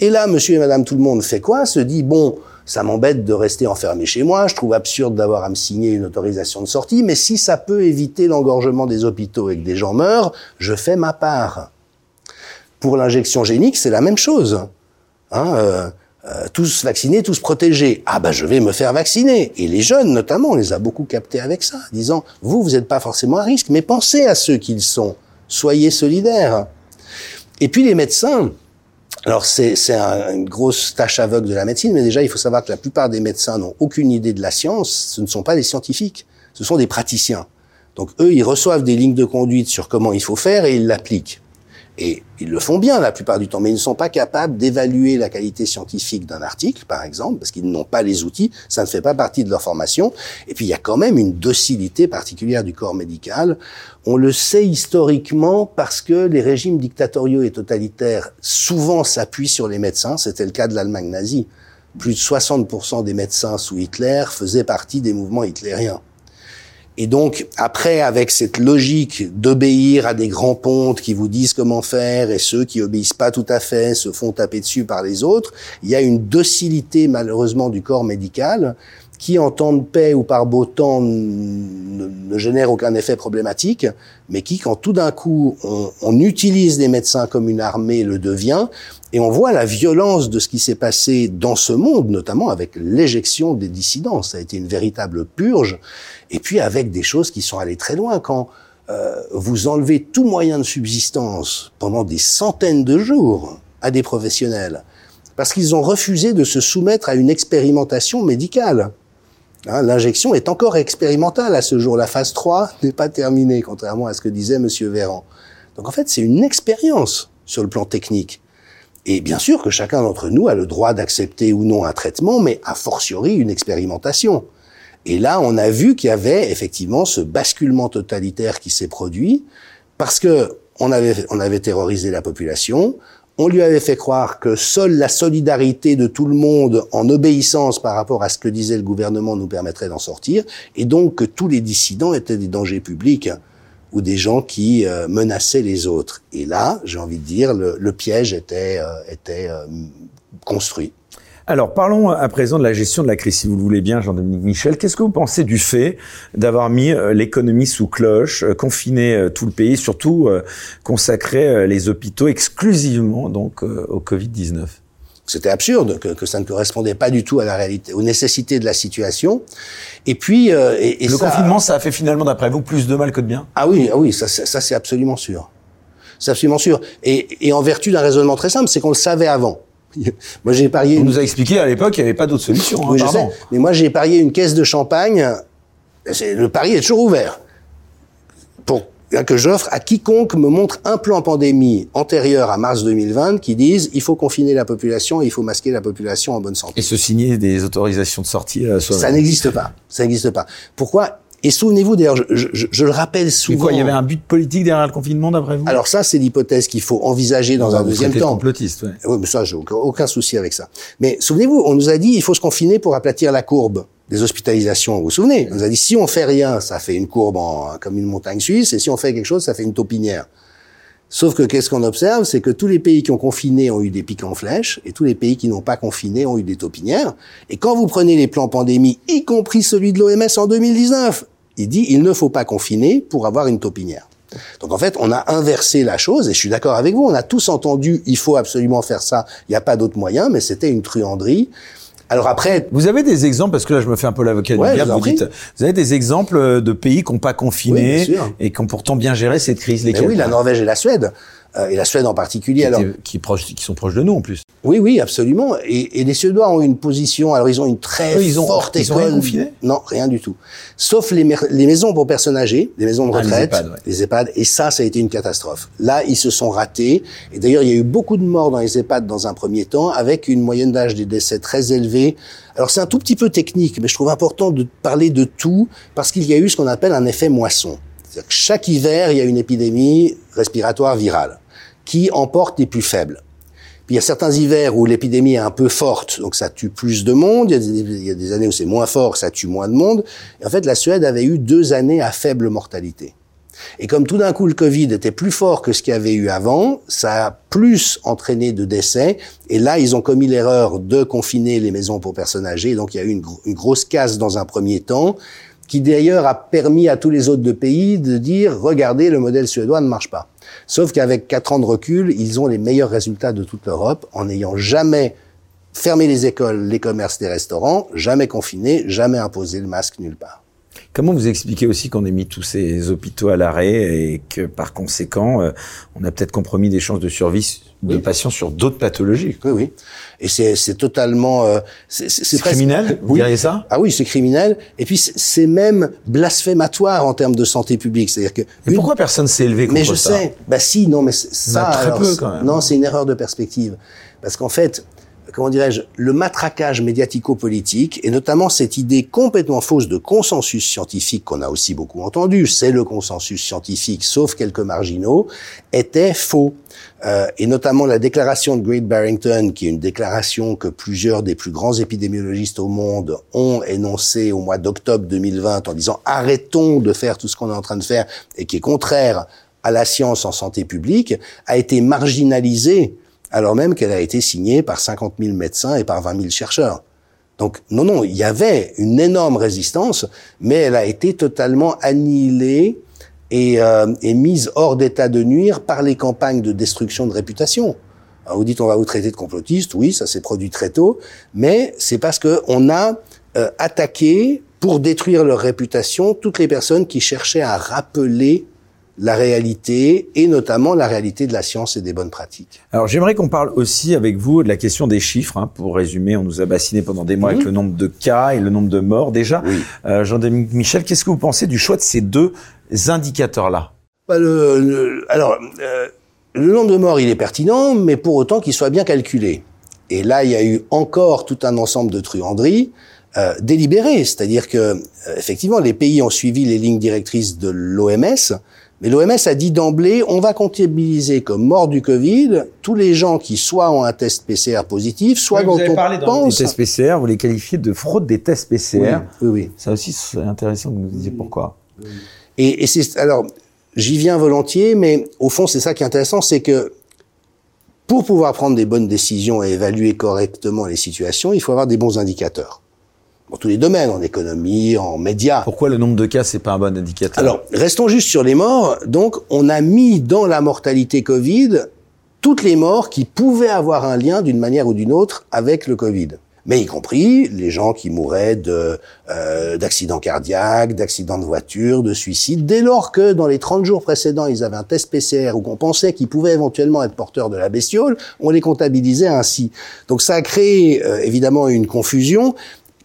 Et là, monsieur et madame tout le monde fait quoi? Se dit, bon, ça m'embête de rester enfermé chez moi, je trouve absurde d'avoir à me signer une autorisation de sortie, mais si ça peut éviter l'engorgement des hôpitaux et que des gens meurent, je fais ma part. Pour l'injection génique, c'est la même chose. Hein, euh, euh, tous vaccinés, tous protégés. Ah ben je vais me faire vacciner. Et les jeunes notamment, on les a beaucoup captés avec ça, disant, vous, vous n'êtes pas forcément à risque, mais pensez à ceux qu'ils sont. Soyez solidaires. Et puis les médecins, alors c'est une grosse tâche aveugle de la médecine, mais déjà il faut savoir que la plupart des médecins n'ont aucune idée de la science. Ce ne sont pas des scientifiques, ce sont des praticiens. Donc eux, ils reçoivent des lignes de conduite sur comment il faut faire et ils l'appliquent. Et ils le font bien la plupart du temps, mais ils ne sont pas capables d'évaluer la qualité scientifique d'un article, par exemple, parce qu'ils n'ont pas les outils, ça ne fait pas partie de leur formation. Et puis il y a quand même une docilité particulière du corps médical. On le sait historiquement parce que les régimes dictatoriaux et totalitaires souvent s'appuient sur les médecins. C'était le cas de l'Allemagne nazie. Plus de 60% des médecins sous Hitler faisaient partie des mouvements hitlériens. Et donc, après, avec cette logique d'obéir à des grands pontes qui vous disent comment faire et ceux qui obéissent pas tout à fait se font taper dessus par les autres, il y a une docilité, malheureusement, du corps médical qui, en temps de paix ou par beau temps, ne, génère aucun effet problématique, mais qui, quand tout d'un coup, on, on, utilise les médecins comme une armée, le devient, et on voit la violence de ce qui s'est passé dans ce monde, notamment avec l'éjection des dissidents. Ça a été une véritable purge, et puis avec des choses qui sont allées très loin. Quand euh, vous enlevez tout moyen de subsistance pendant des centaines de jours à des professionnels, parce qu'ils ont refusé de se soumettre à une expérimentation médicale. Hein, L'injection est encore expérimentale à ce jour. La phase 3 n'est pas terminée, contrairement à ce que disait Monsieur Véran. Donc en fait, c'est une expérience sur le plan technique. Et bien sûr que chacun d'entre nous a le droit d'accepter ou non un traitement, mais a fortiori une expérimentation. Et là, on a vu qu'il y avait effectivement ce basculement totalitaire qui s'est produit parce que on avait, on avait terrorisé la population, on lui avait fait croire que seule la solidarité de tout le monde en obéissance par rapport à ce que disait le gouvernement nous permettrait d'en sortir, et donc que tous les dissidents étaient des dangers publics ou des gens qui euh, menaçaient les autres. Et là, j'ai envie de dire, le, piège était, euh, était euh, construit. Alors parlons à présent de la gestion de la crise, si vous le voulez bien, Jean-Dominique Michel. Qu'est-ce que vous pensez du fait d'avoir mis euh, l'économie sous cloche, euh, confiné euh, tout le pays, surtout consacré les hôpitaux exclusivement donc au Covid-19 c'était absurde, que, que, ça ne correspondait pas du tout à la réalité, aux nécessités de la situation. Et puis, et, le confinement, ça a fait finalement, d'après vous, plus de mal que de bien? Ah oui, ah oui, ça, ça c'est absolument sûr. C'est absolument sûr. Et, et en vertu d'un raisonnement très simple, c'est qu'on le savait avant. Moi, j'ai parié. On nous a expliqué à l'époque qu'il n'y avait pas d'autre solution. Hein, oui, je sais. Mais moi, j'ai parié une caisse de champagne. Le pari est toujours ouvert. Pour que j'offre à quiconque me montre un plan pandémie antérieur à mars 2020 qui dise il faut confiner la population et il faut masquer la population en bonne santé. Et se signer des autorisations de sortie à Ça n'existe pas. Ça n'existe pas. Pourquoi Et souvenez-vous, d'ailleurs, je, je, je, le rappelle souvent. Mais quoi, il y avait un but politique derrière le confinement, d'après vous? Alors ça, c'est l'hypothèse qu'il faut envisager dans un deuxième temps. complotiste, ouais. Oui, mais ça, j'ai aucun, aucun souci avec ça. Mais souvenez-vous, on nous a dit, il faut se confiner pour aplatir la courbe des hospitalisations. Vous vous souvenez? On nous a dit, si on fait rien, ça fait une courbe en, comme une montagne suisse, et si on fait quelque chose, ça fait une taupinière. Sauf que qu'est-ce qu'on observe, c'est que tous les pays qui ont confiné ont eu des pics en flèche, et tous les pays qui n'ont pas confiné ont eu des taupinières. Et quand vous prenez les plans pandémie, y compris celui de l'OMS en 2019, il dit il ne faut pas confiner pour avoir une taupinière. Donc en fait, on a inversé la chose, et je suis d'accord avec vous, on a tous entendu il faut absolument faire ça, il n'y a pas d'autre moyen, mais c'était une truanderie. Alors après, vous avez des exemples parce que là je me fais un peu l'avocat du diable. Vous, dites, vous avez des exemples de pays qui n'ont pas confiné et qui ont pourtant bien géré cette crise. Lesquels oui, la Norvège et la Suède. Euh, et la Suède en particulier. Qui, alors, qui, qui, sont proches de nous en plus. Oui, oui, absolument. Et, et, les Suédois ont une position. Alors ils ont une très ils ont, forte ils Ont rien confiné non, rien du tout. Sauf les, les, maisons pour personnes âgées, les maisons de retraite, ah, les, EHPAD, Et ça, ça a été une catastrophe. Là, ils se sont ratés. Et d'ailleurs, il y a eu beaucoup de morts dans les EHPAD dans un premier temps, avec une moyenne d'âge des décès très élevée. Alors c'est un tout petit peu technique, mais je trouve important de parler de tout parce qu'il y a eu ce qu'on appelle un effet moisson. C'est-à-dire que chaque hiver, il y a une épidémie respiratoire virale qui emporte les plus faibles. Puis il y a certains hivers où l'épidémie est un peu forte, donc ça tue plus de monde. Il y a des, années où c'est moins fort, ça tue moins de monde. En fait, la Suède avait eu deux années à faible mortalité. Et comme tout d'un coup le Covid était plus fort que ce qu'il y avait eu avant, ça a plus entraîné de décès. Et là, ils ont commis l'erreur de confiner les maisons pour personnes âgées. Donc il y a eu une, une grosse casse dans un premier temps, qui d'ailleurs a permis à tous les autres pays de dire regardez, le modèle suédois ne marche pas. Sauf qu'avec quatre ans de recul, ils ont les meilleurs résultats de toute l'Europe en n'ayant jamais fermé les écoles, les commerces, les restaurants, jamais confiné, jamais imposé le masque nulle part. Comment vous expliquez aussi qu'on ait mis tous ces hôpitaux à l'arrêt et que par conséquent, euh, on a peut-être compromis des chances de survie de patients sur d'autres pathologies Oui, oui. Et c'est totalement... Euh, c'est criminel, vous diriez ça? Ah oui, c'est criminel. Et puis c'est même blasphématoire en termes de santé publique. C'est-à-dire que... Mais pourquoi personne s'est élevé contre ça? Mais je sais. Bah si, non, mais ça... très peu quand même. Non, c'est une erreur de perspective. Parce qu'en fait, comment dirais-je, le matraquage médiatico-politique, et notamment cette idée complètement fausse de consensus scientifique qu'on a aussi beaucoup entendu, c'est le consensus scientifique, sauf quelques marginaux, était faux. Euh, et notamment la déclaration de Great Barrington, qui est une déclaration que plusieurs des plus grands épidémiologistes au monde ont énoncée au mois d'octobre 2020 en disant arrêtons de faire tout ce qu'on est en train de faire et qui est contraire à la science en santé publique, a été marginalisée alors même qu'elle a été signée par 50 000 médecins et par 20 000 chercheurs. Donc non, non, il y avait une énorme résistance, mais elle a été totalement annihilée et, euh, et mise hors d'état de nuire par les campagnes de destruction de réputation. Alors vous dites on va vous traiter de complotiste, oui, ça s'est produit très tôt, mais c'est parce que on a euh, attaqué pour détruire leur réputation toutes les personnes qui cherchaient à rappeler la réalité et notamment la réalité de la science et des bonnes pratiques. Alors j'aimerais qu'on parle aussi avec vous de la question des chiffres. Hein. Pour résumer, on nous a bassiné pendant des mois avec le nombre de cas et le nombre de morts déjà. Euh, Jean-Dominique Michel, qu'est-ce que vous pensez du choix de ces deux indicateurs-là? Bah, le, Alors, euh, le nombre de morts, il est pertinent, mais pour autant qu'il soit bien calculé. Et là, il y a eu encore tout un ensemble de truanderies. Euh, délibérées, c'est-à-dire que euh, effectivement les pays ont suivi les lignes directrices de l'OMS, mais l'OMS a dit d'emblée, on va comptabiliser comme morts du Covid tous les gens qui soit ont un test PCR positif, soit dont on parlé pense... Les tests PCR, vous les qualifiez de fraude des tests PCR. Oui, oui. Ça aussi, c'est intéressant que vous nous disiez pourquoi. Et, et c'est alors, j'y viens volontiers, mais au fond, c'est ça qui est intéressant, c'est que pour pouvoir prendre des bonnes décisions et évaluer correctement les situations, il faut avoir des bons indicateurs dans tous les domaines, en économie, en médias. Pourquoi le nombre de cas, c'est pas un bon indicateur? Alors, restons juste sur les morts. Donc, on a mis dans la mortalité Covid toutes les morts qui pouvaient avoir un lien d'une manière ou d'une autre avec le Covid. Mais y compris les gens qui mouraient de euh, d'accidents cardiaques, d'accidents de voiture, de suicides, dès lors que dans les 30 jours précédents, ils avaient un test PCR ou qu'on pensait qu'ils pouvaient éventuellement être porteurs de la bestiole, on les comptabilisait ainsi. Donc ça a créé euh, évidemment une confusion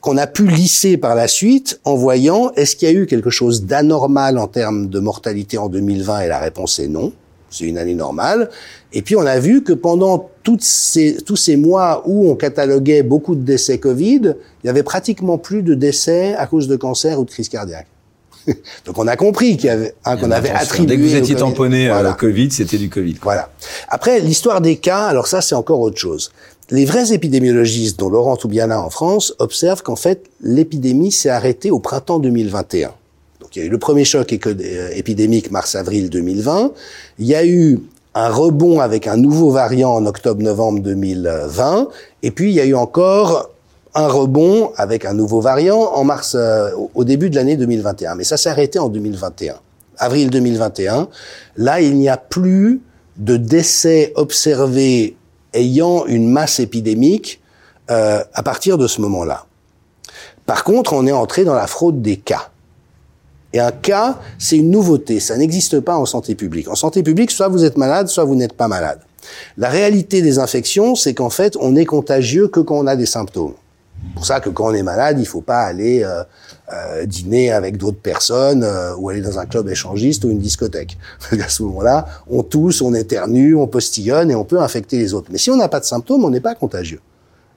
qu'on a pu lisser par la suite en voyant est-ce qu'il y a eu quelque chose d'anormal en termes de mortalité en 2020 et la réponse est non. C'est une année normale. Et puis on a vu que pendant toutes ces, tous ces mois où on cataloguait beaucoup de décès Covid, il y avait pratiquement plus de décès à cause de cancer ou de crise cardiaque. Donc on a compris qu'il y avait un qu'on avait attribué. Dès que vous étiez tamponné à la Covid, c'était du Covid. Voilà. Après l'histoire des cas, alors ça c'est encore autre chose. Les vrais épidémiologistes, dont Laurent Toubiana en France, observent qu'en fait l'épidémie s'est arrêtée au printemps 2021. Donc il y a eu le premier choc euh, épidémique mars-avril 2020. Il y a eu un rebond avec un nouveau variant en octobre-novembre 2020. Et puis il y a eu encore un rebond avec un nouveau variant en mars, euh, au début de l'année 2021. Mais ça s'est arrêté en 2021. Avril 2021. Là, il n'y a plus de décès observés ayant une masse épidémique euh, à partir de ce moment-là. Par contre, on est entré dans la fraude des cas. Et un cas, c'est une nouveauté. Ça n'existe pas en santé publique. En santé publique, soit vous êtes malade, soit vous n'êtes pas malade. La réalité des infections, c'est qu'en fait, on est contagieux que quand on a des symptômes pour ça que quand on est malade, il faut pas aller euh, euh, dîner avec d'autres personnes euh, ou aller dans un club échangiste ou une discothèque. à ce moment-là, on tousse, on éternue, on postillonne et on peut infecter les autres. Mais si on n'a pas de symptômes, on n'est pas contagieux.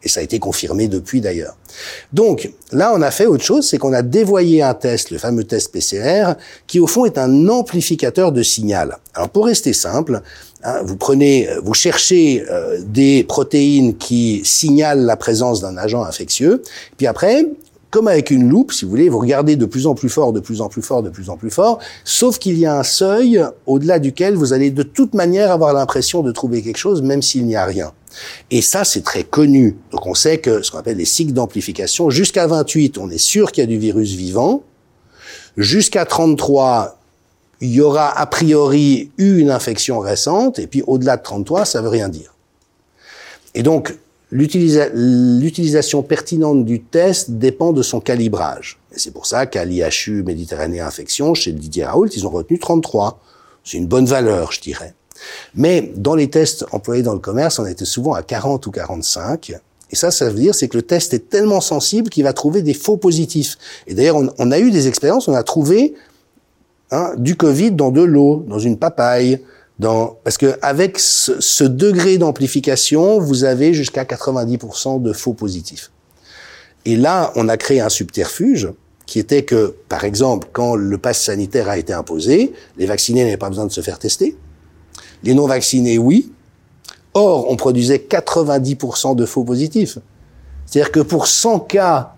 Et ça a été confirmé depuis d'ailleurs. Donc là, on a fait autre chose, c'est qu'on a dévoyé un test, le fameux test PCR, qui au fond est un amplificateur de signal. Alors pour rester simple, hein, vous prenez, vous cherchez euh, des protéines qui signalent la présence d'un agent infectieux, puis après, comme avec une loupe, si vous voulez, vous regardez de plus en plus fort, de plus en plus fort, de plus en plus fort, sauf qu'il y a un seuil au-delà duquel vous allez de toute manière avoir l'impression de trouver quelque chose, même s'il n'y a rien. Et ça, c'est très connu. Donc on sait que ce qu'on appelle les cycles d'amplification, jusqu'à 28, on est sûr qu'il y a du virus vivant. Jusqu'à 33, il y aura a priori eu une infection récente, et puis au-delà de 33, ça veut rien dire. Et donc, l'utilisation pertinente du test dépend de son calibrage. Et c'est pour ça qu'à l'IHU Méditerranée Infection, chez Didier Raoult, ils ont retenu 33. C'est une bonne valeur, je dirais. Mais dans les tests employés dans le commerce, on était souvent à 40 ou 45. Et ça, ça veut dire c'est que le test est tellement sensible qu'il va trouver des faux positifs. Et d'ailleurs, on, a eu des expériences, on a trouvé hein, du Covid dans de l'eau, dans une papaye, dans parce que avec ce, ce degré d'amplification, vous avez jusqu'à 90% de faux positifs. Et là, on a créé un subterfuge qui était que, par exemple, quand le pass sanitaire a été imposé, les vaccinés n'avaient pas besoin de se faire tester. Les non-vaccinés, oui. Or, on produisait 90% de faux positifs. C'est-à-dire que pour 100 cas,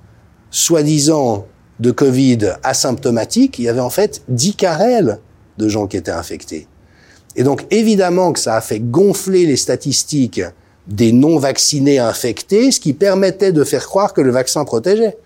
soi-disant, de Covid asymptomatiques, il y avait en fait 10 cas de gens qui étaient infectés. Et donc, évidemment que ça a fait gonfler les statistiques des non-vaccinés infectés, ce qui permettait de faire croire que le vaccin protégeait.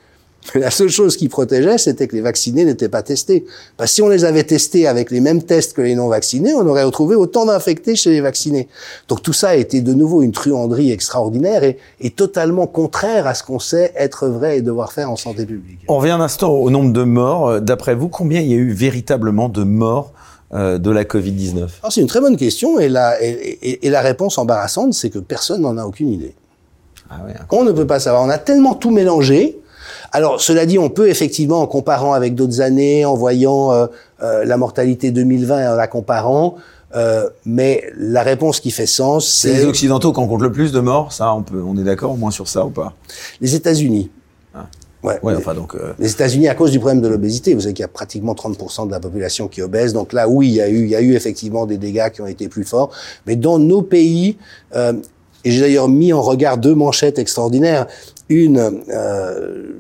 La seule chose qui protégeait, c'était que les vaccinés n'étaient pas testés. Parce que si on les avait testés avec les mêmes tests que les non-vaccinés, on aurait retrouvé autant d'infectés chez les vaccinés. Donc tout ça a été de nouveau une truanderie extraordinaire et, et totalement contraire à ce qu'on sait être vrai et devoir faire en santé publique. On revient un instant au nombre de morts. D'après vous, combien il y a eu véritablement de morts euh, de la Covid-19 C'est une très bonne question et la, et, et la réponse embarrassante, c'est que personne n'en a aucune idée. Ah ouais, on ne peut pas savoir? On a tellement tout mélangé alors, cela dit, on peut effectivement, en comparant avec d'autres années, en voyant euh, euh, la mortalité 2020 et en la comparant, euh, mais la réponse qui fait sens, c'est... les Occidentaux qui en comptent le plus de morts, ça, on, peut, on est d'accord au moins sur ça ou pas? Les États-Unis. Ouais, ouais, enfin donc. Les États-Unis à cause du problème de l'obésité, vous savez qu'il y a pratiquement 30% de la population qui est obèse. Donc là, oui, il y a eu, il y a eu effectivement des dégâts qui ont été plus forts. Mais dans nos pays, euh, et j'ai d'ailleurs mis en regard deux manchettes extraordinaires. Une, euh,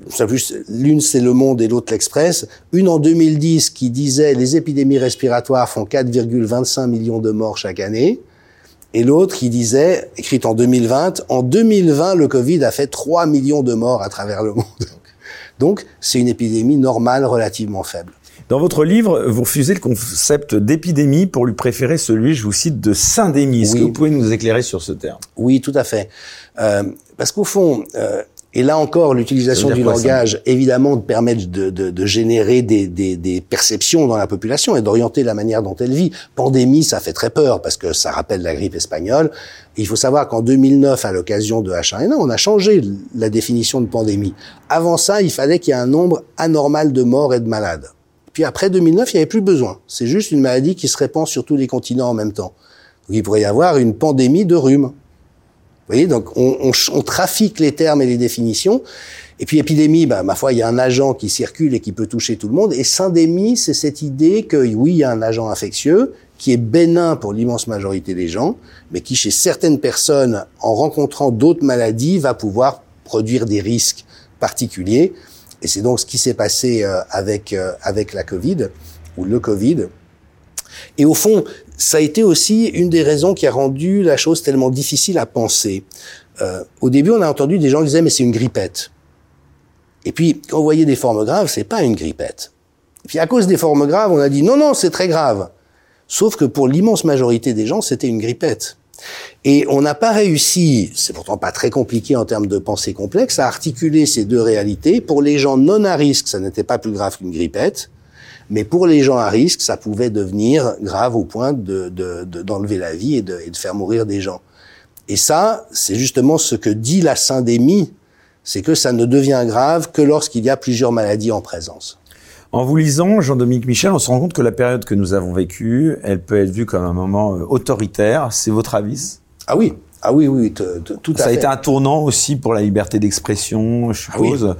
l'une c'est Le Monde et l'autre l'Express. Une en 2010 qui disait les épidémies respiratoires font 4,25 millions de morts chaque année. Et l'autre qui disait, écrite en 2020, en 2020 le Covid a fait 3 millions de morts à travers le monde. Donc c'est une épidémie normale relativement faible. Dans votre livre, vous refusez le concept d'épidémie pour lui préférer celui, je vous cite, de syndémie. Est-ce que vous pouvez nous éclairer sur ce terme? Oui, tout à fait. Euh, parce qu'au fond, euh, et là encore, l'utilisation du langage, évidemment, permet de, de, de générer des, des, des, perceptions dans la population et d'orienter la manière dont elle vit. Pandémie, ça fait très peur parce que ça rappelle la grippe espagnole. il faut savoir qu'en 2009, à l'occasion de H1N1, on a changé la définition de pandémie. Avant ça, il fallait qu'il y ait un nombre anormal de morts et de malades. Puis après 2009, il n'y avait plus besoin. C'est juste une maladie qui se répand sur tous les continents en même temps. Donc il pourrait y avoir une pandémie de rhume. Voyez, donc on, on, on, trafique les termes et les définitions. Et puis épidémie, bah, ma foi, il y a un agent qui circule et qui peut toucher tout le monde. Et syndémie, c'est cette idée que oui, il y a un agent infectieux qui est bénin pour l'immense majorité des gens, mais qui chez certaines personnes, en rencontrant d'autres maladies, va pouvoir produire des risques particuliers. Et c'est donc ce qui s'est passé euh, avec euh, avec la Covid ou le Covid. Et au fond, ça a été aussi une des raisons qui a rendu la chose tellement difficile à penser. Euh, au début, on a entendu des gens qui disaient mais c'est une grippette. Et puis quand on voyait des formes graves, c'est pas une grippette. Et puis à cause des formes graves, on a dit non non c'est très grave. Sauf que pour l'immense majorité des gens, c'était une grippette. Et on n'a pas réussi, c'est pourtant pas très compliqué en termes de pensée complexe, à articuler ces deux réalités. Pour les gens non à risque, ça n'était pas plus grave qu'une grippette. Mais pour les gens à risque, ça pouvait devenir grave au point d'enlever de, de, la vie et de, et de faire mourir des gens. Et ça, c'est justement ce que dit la syndémie, c'est que ça ne devient grave que lorsqu'il y a plusieurs maladies en présence. En vous lisant, Jean-Dominique Michel, on se rend compte que la période que nous avons vécue, elle peut être vue comme un moment euh, autoritaire. C'est votre avis? Ah oui, ah oui, oui, tout à fait. Ça a été un tournant aussi pour la liberté d'expression, je ah suppose.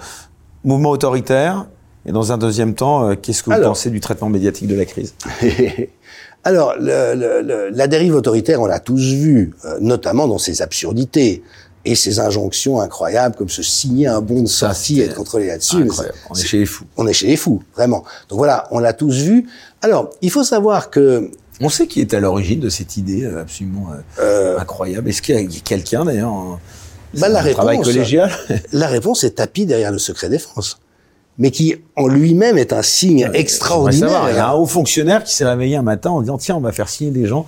Mouvement autoritaire? Et dans un deuxième temps, euh, qu'est-ce que vous pensez du traitement médiatique de la crise? Alors, la dérive autoritaire, on l'a tous vu, euh, notamment dans ses absurdités et ces injonctions incroyables comme se signer un bon de sortie et être contrôlé là-dessus. On est chez les fous. On est chez les fous, vraiment. Donc voilà, on l'a tous vu. Alors, il faut savoir que... On sait qui est à l'origine de cette idée euh, absolument euh, euh, incroyable. Est-ce qu'il y a quelqu'un d'ailleurs bah, la réponse, travail collégial? La réponse est tapis derrière le secret défense mais qui en lui-même est un signe extraordinaire. Il y a un haut fonctionnaire qui s'est réveillé un matin en disant tiens on va faire signer des gens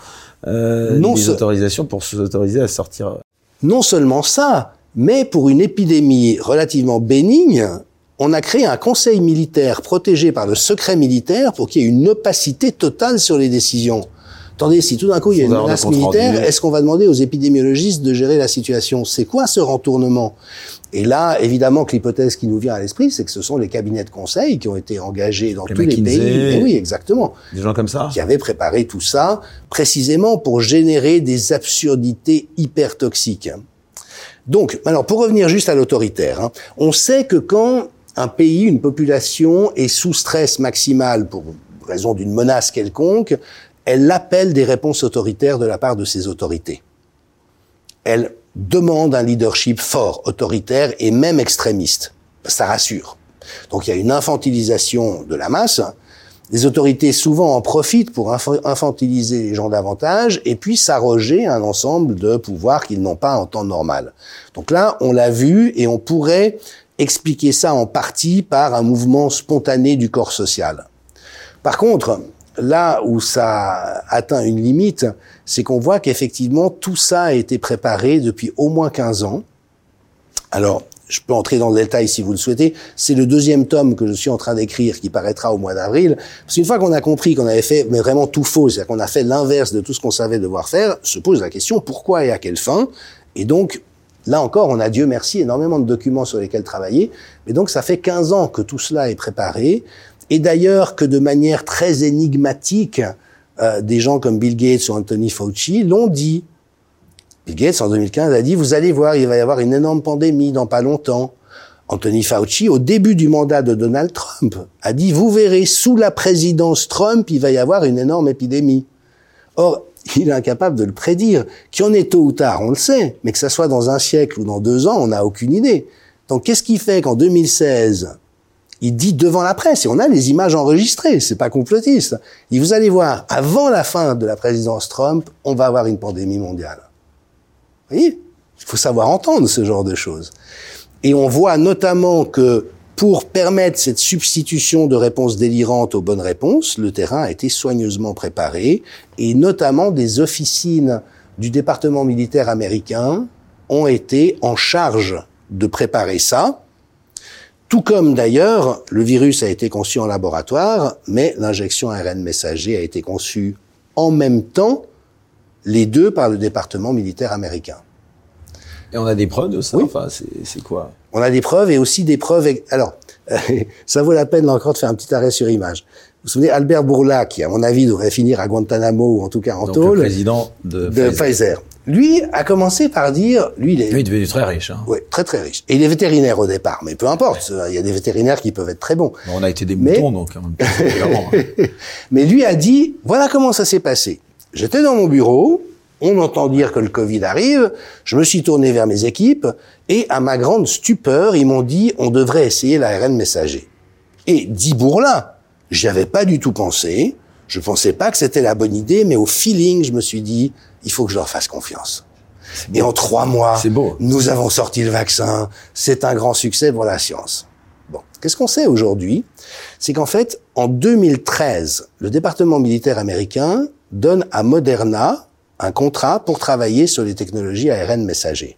euh, des autorisations pour s'autoriser à sortir non seulement ça, mais pour une épidémie relativement bénigne, on a créé un conseil militaire protégé par le secret militaire pour qu'il y ait une opacité totale sur les décisions. Attendez, si tout d'un coup il y a une menace militaire, est-ce qu'on va demander aux épidémiologistes de gérer la situation? C'est quoi ce rentournement? Et là, évidemment que l'hypothèse qui nous vient à l'esprit, c'est que ce sont les cabinets de conseil qui ont été engagés dans tous les pays. oui, exactement. Des gens comme ça Qui avaient préparé tout ça précisément pour générer des absurdités hyper toxiques. Donc, alors pour revenir juste à l'autoritaire, hein, on sait que quand un pays, une population est sous stress maximal pour raison d'une menace quelconque, elle appelle des réponses autoritaires de la part de ses autorités. Elle demande un leadership fort, autoritaire et même extrémiste. Ça rassure. Donc il y a une infantilisation de la masse. Les autorités souvent en profitent pour infantiliser les gens davantage et puis s'arroger un ensemble de pouvoirs qu'ils n'ont pas en temps normal. Donc là, on l'a vu et on pourrait expliquer ça en partie par un mouvement spontané du corps social. Par contre, là où ça atteint une limite, c'est qu'on voit qu'effectivement tout ça a été préparé depuis au moins 15 ans. Alors, je peux entrer dans le détail si vous le souhaitez. C'est le deuxième tome que je suis en train d'écrire qui paraîtra au mois d'avril. Parce qu'une fois qu'on a compris qu'on avait fait mais vraiment tout faux, c'est-à-dire qu'on a fait l'inverse de tout ce qu'on savait devoir faire, se pose la question pourquoi et à quelle fin? Et donc, là encore, on a Dieu merci énormément de documents sur lesquels travailler. Mais donc, ça fait 15 ans que tout cela est préparé et d'ailleurs que de manière très énigmatique, euh, des gens comme Bill Gates ou Anthony Fauci l'ont dit. Bill Gates, en 2015, a dit, vous allez voir, il va y avoir une énorme pandémie dans pas longtemps. Anthony Fauci, au début du mandat de Donald Trump, a dit, vous verrez, sous la présidence Trump, il va y avoir une énorme épidémie. Or, il est incapable de le prédire. Qu'il y en ait tôt ou tard, on le sait, mais que ça soit dans un siècle ou dans deux ans, on n'a aucune idée. Donc, qu'est-ce qui fait qu'en 2016, il dit devant la presse, et on a les images enregistrées, c'est pas complotiste. Il vous allez voir, avant la fin de la présidence Trump, on va avoir une pandémie mondiale. Vous voyez? Il faut savoir entendre ce genre de choses. Et on voit notamment que pour permettre cette substitution de réponses délirantes aux bonnes réponses, le terrain a été soigneusement préparé, et notamment des officines du département militaire américain ont été en charge de préparer ça, tout comme d'ailleurs, le virus a été conçu en laboratoire, mais l'injection ARN messager a été conçue en même temps, les deux par le département militaire américain. Et on a des preuves de ça? Oui. Enfin, c'est quoi? On a des preuves et aussi des preuves... Alors, ça vaut la peine encore de faire un petit arrêt sur image. Vous vous souvenez, Albert Bourla, qui à mon avis devrait finir à Guantanamo ou en tout cas en Donc tôle. le président de, de Pfizer. Lui a commencé par dire, lui, il est, lui, il être très riche. Hein. Oui, très très riche. Et il est vétérinaire au départ, mais peu importe. Il y a des vétérinaires qui peuvent être très bons. on a été des moutons, donc. Hein, mais lui a dit, voilà comment ça s'est passé. J'étais dans mon bureau, on entend dire que le Covid arrive, je me suis tourné vers mes équipes, et à ma grande stupeur, ils m'ont dit, on devrait essayer l'ARN messager. Et dit Bourlin, j'y avais pas du tout pensé. Je pensais pas que c'était la bonne idée, mais au feeling, je me suis dit, il faut que je leur fasse confiance. Et en trois mois, beau. nous avons sorti le vaccin. C'est un grand succès pour la science. Bon, qu'est-ce qu'on sait aujourd'hui? C'est qu'en fait, en 2013, le département militaire américain donne à Moderna un contrat pour travailler sur les technologies ARN messager.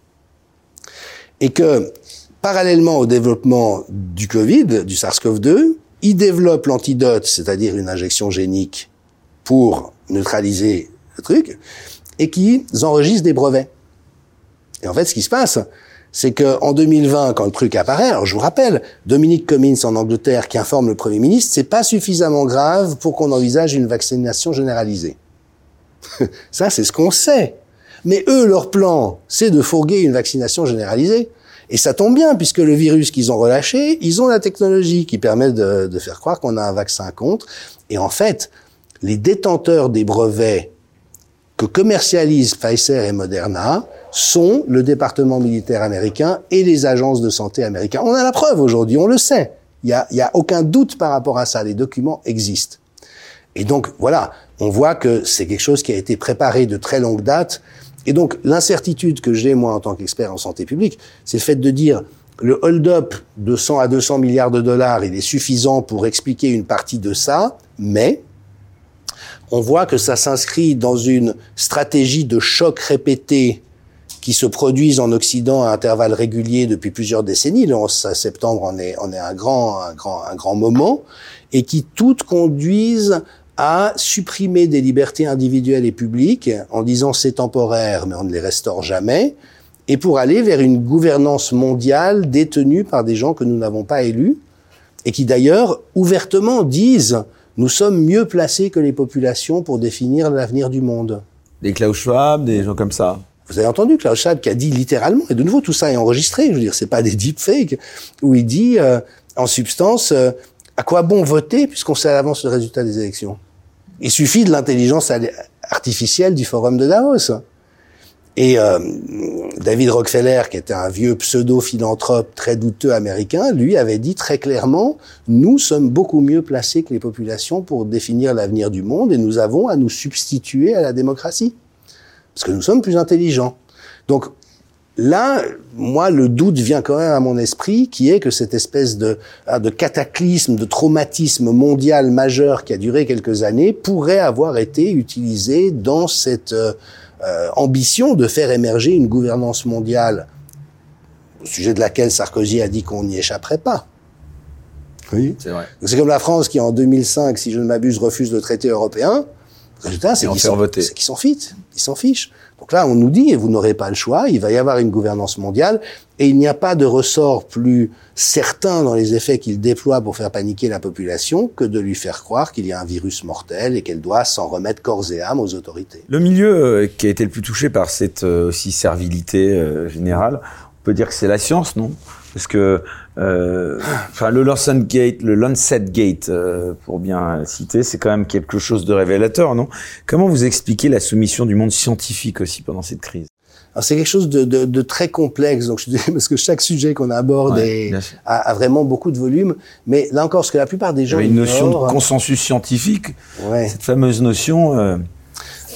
Et que, parallèlement au développement du Covid, du SARS-CoV-2, ils développent l'antidote, c'est-à-dire une injection génique pour neutraliser le truc, et qu'ils enregistrent des brevets. Et en fait, ce qui se passe, c'est que en 2020, quand le truc apparaît, alors je vous rappelle, Dominique Cummings en Angleterre qui informe le Premier ministre, c'est pas suffisamment grave pour qu'on envisage une vaccination généralisée. Ça, c'est ce qu'on sait. Mais eux, leur plan, c'est de fourguer une vaccination généralisée. Et ça tombe bien, puisque le virus qu'ils ont relâché, ils ont la technologie qui permet de faire croire qu'on a un vaccin contre. Et en fait, les détenteurs des brevets que commercialisent Pfizer et Moderna sont le département militaire américain et les agences de santé américaines. On a la preuve aujourd'hui, on le sait. Il n'y a, a aucun doute par rapport à ça. Les documents existent. Et donc, voilà, on voit que c'est quelque chose qui a été préparé de très longue date. Et donc, l'incertitude que j'ai, moi, en tant qu'expert en santé publique, c'est le fait de dire le hold-up de 100 à 200 milliards de dollars, il est suffisant pour expliquer une partie de ça, mais on voit que ça s'inscrit dans une stratégie de choc répété qui se produisent en Occident à intervalles réguliers depuis plusieurs décennies. Le 11 septembre en est, en est un grand, un grand, un grand moment et qui toutes conduisent à supprimer des libertés individuelles et publiques en disant c'est temporaire mais on ne les restaure jamais et pour aller vers une gouvernance mondiale détenue par des gens que nous n'avons pas élus et qui d'ailleurs ouvertement disent nous sommes mieux placés que les populations pour définir l'avenir du monde. Des Klaus Schwab, des gens comme ça. Vous avez entendu Klaus Schwab qui a dit littéralement, et de nouveau tout ça est enregistré, je veux dire, c'est pas des deepfakes, où il dit euh, en substance euh, à quoi bon voter puisqu'on sait à l'avance le résultat des élections? Il suffit de l'intelligence artificielle du forum de Davos. Et euh, David Rockefeller, qui était un vieux pseudo-philanthrope très douteux américain, lui avait dit très clairement, nous sommes beaucoup mieux placés que les populations pour définir l'avenir du monde et nous avons à nous substituer à la démocratie. Parce que nous sommes plus intelligents. Donc là, moi, le doute vient quand même à mon esprit, qui est que cette espèce de, hein, de cataclysme, de traumatisme mondial majeur qui a duré quelques années pourrait avoir été utilisé dans cette... Euh, euh, ambition de faire émerger une gouvernance mondiale, au sujet de laquelle Sarkozy a dit qu'on n'y échapperait pas. Oui, c'est vrai. C'est comme la France qui, en 2005, si je ne m'abuse, refuse le traité européen. Le résultat, c'est qu'ils s'en fichent. Ils s'en fichent. Donc là, on nous dit, vous n'aurez pas le choix, il va y avoir une gouvernance mondiale, et il n'y a pas de ressort plus certain dans les effets qu'il déploie pour faire paniquer la population que de lui faire croire qu'il y a un virus mortel et qu'elle doit s'en remettre corps et âme aux autorités. Le milieu euh, qui a été le plus touché par cette euh, aussi servilité euh, générale, on peut dire que c'est la science, non? Parce que enfin, le Lancet Gate, le Lancet Gate, euh, pour bien citer, c'est quand même quelque chose de révélateur, non? Comment vous expliquez la soumission du monde scientifique aussi pendant cette crise? C'est quelque chose de, de, de, très complexe, donc je dis parce que chaque sujet qu'on aborde a, a, vraiment beaucoup de volume. Mais là encore, ce que la plupart des gens, il y a une notion de consensus scientifique, ouais. cette fameuse notion. Euh,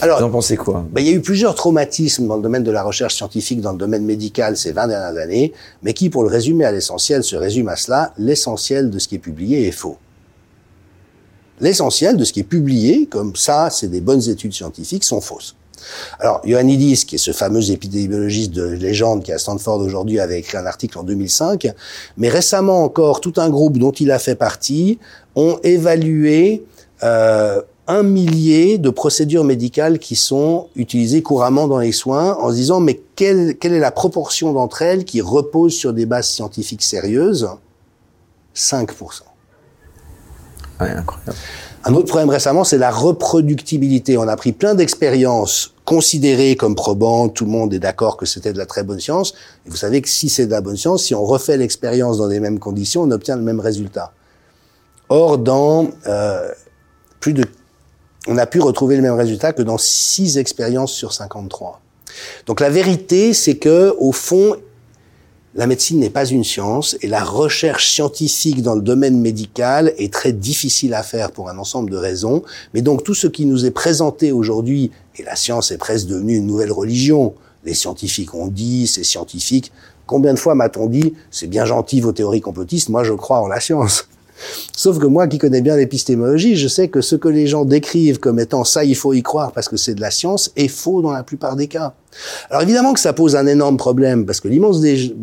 alors, vous en pensez quoi? ben, Il y a eu plusieurs traumatismes dans le domaine de la recherche scientifique, dans le domaine médical ces 20 dernières années, mais qui, pour le résumer à l'essentiel, se résume à cela, l'essentiel de ce qui est publié est faux. L'essentiel de ce qui est publié, comme ça, c'est des bonnes études scientifiques, sont fausses. Alors, Ioannidis, qui est ce fameux épidémiologiste de légende qui est à Stanford aujourd'hui, avait écrit un article en 2005, mais récemment encore, tout un groupe dont il a fait partie ont évalué euh, un millier de procédures médicales qui sont utilisées couramment dans les soins en se disant mais quelle, quelle est la proportion d'entre elles qui reposent sur des bases scientifiques sérieuses? 5%. Ouais, incroyable. Un autre problème récemment, c'est la reproductibilité. On a pris plein d'expériences considérées comme probantes, tout le monde est d'accord que c'était de la très bonne science. Et vous savez que si c'est de la bonne science, si on refait l'expérience dans les mêmes conditions, on obtient le même résultat. Or, dans euh, plus de, on a pu retrouver le même résultat que dans 6 expériences sur 53. Donc la vérité, c'est que au fond, la médecine n'est pas une science et la recherche scientifique dans le domaine médical est très difficile à faire pour un ensemble de raisons. Mais donc tout ce qui nous est présenté aujourd'hui, et la science est presque devenue une nouvelle religion, les scientifiques ont dit, c'est scientifique. Combien de fois m'a-t-on dit, c'est bien gentil vos théories complotistes, moi je crois en la science. Sauf que moi qui connais bien l'épistémologie, je sais que ce que les gens décrivent comme étant ça, il faut y croire parce que c'est de la science, est faux dans la plupart des cas. Alors évidemment que ça pose un énorme problème parce que l'immense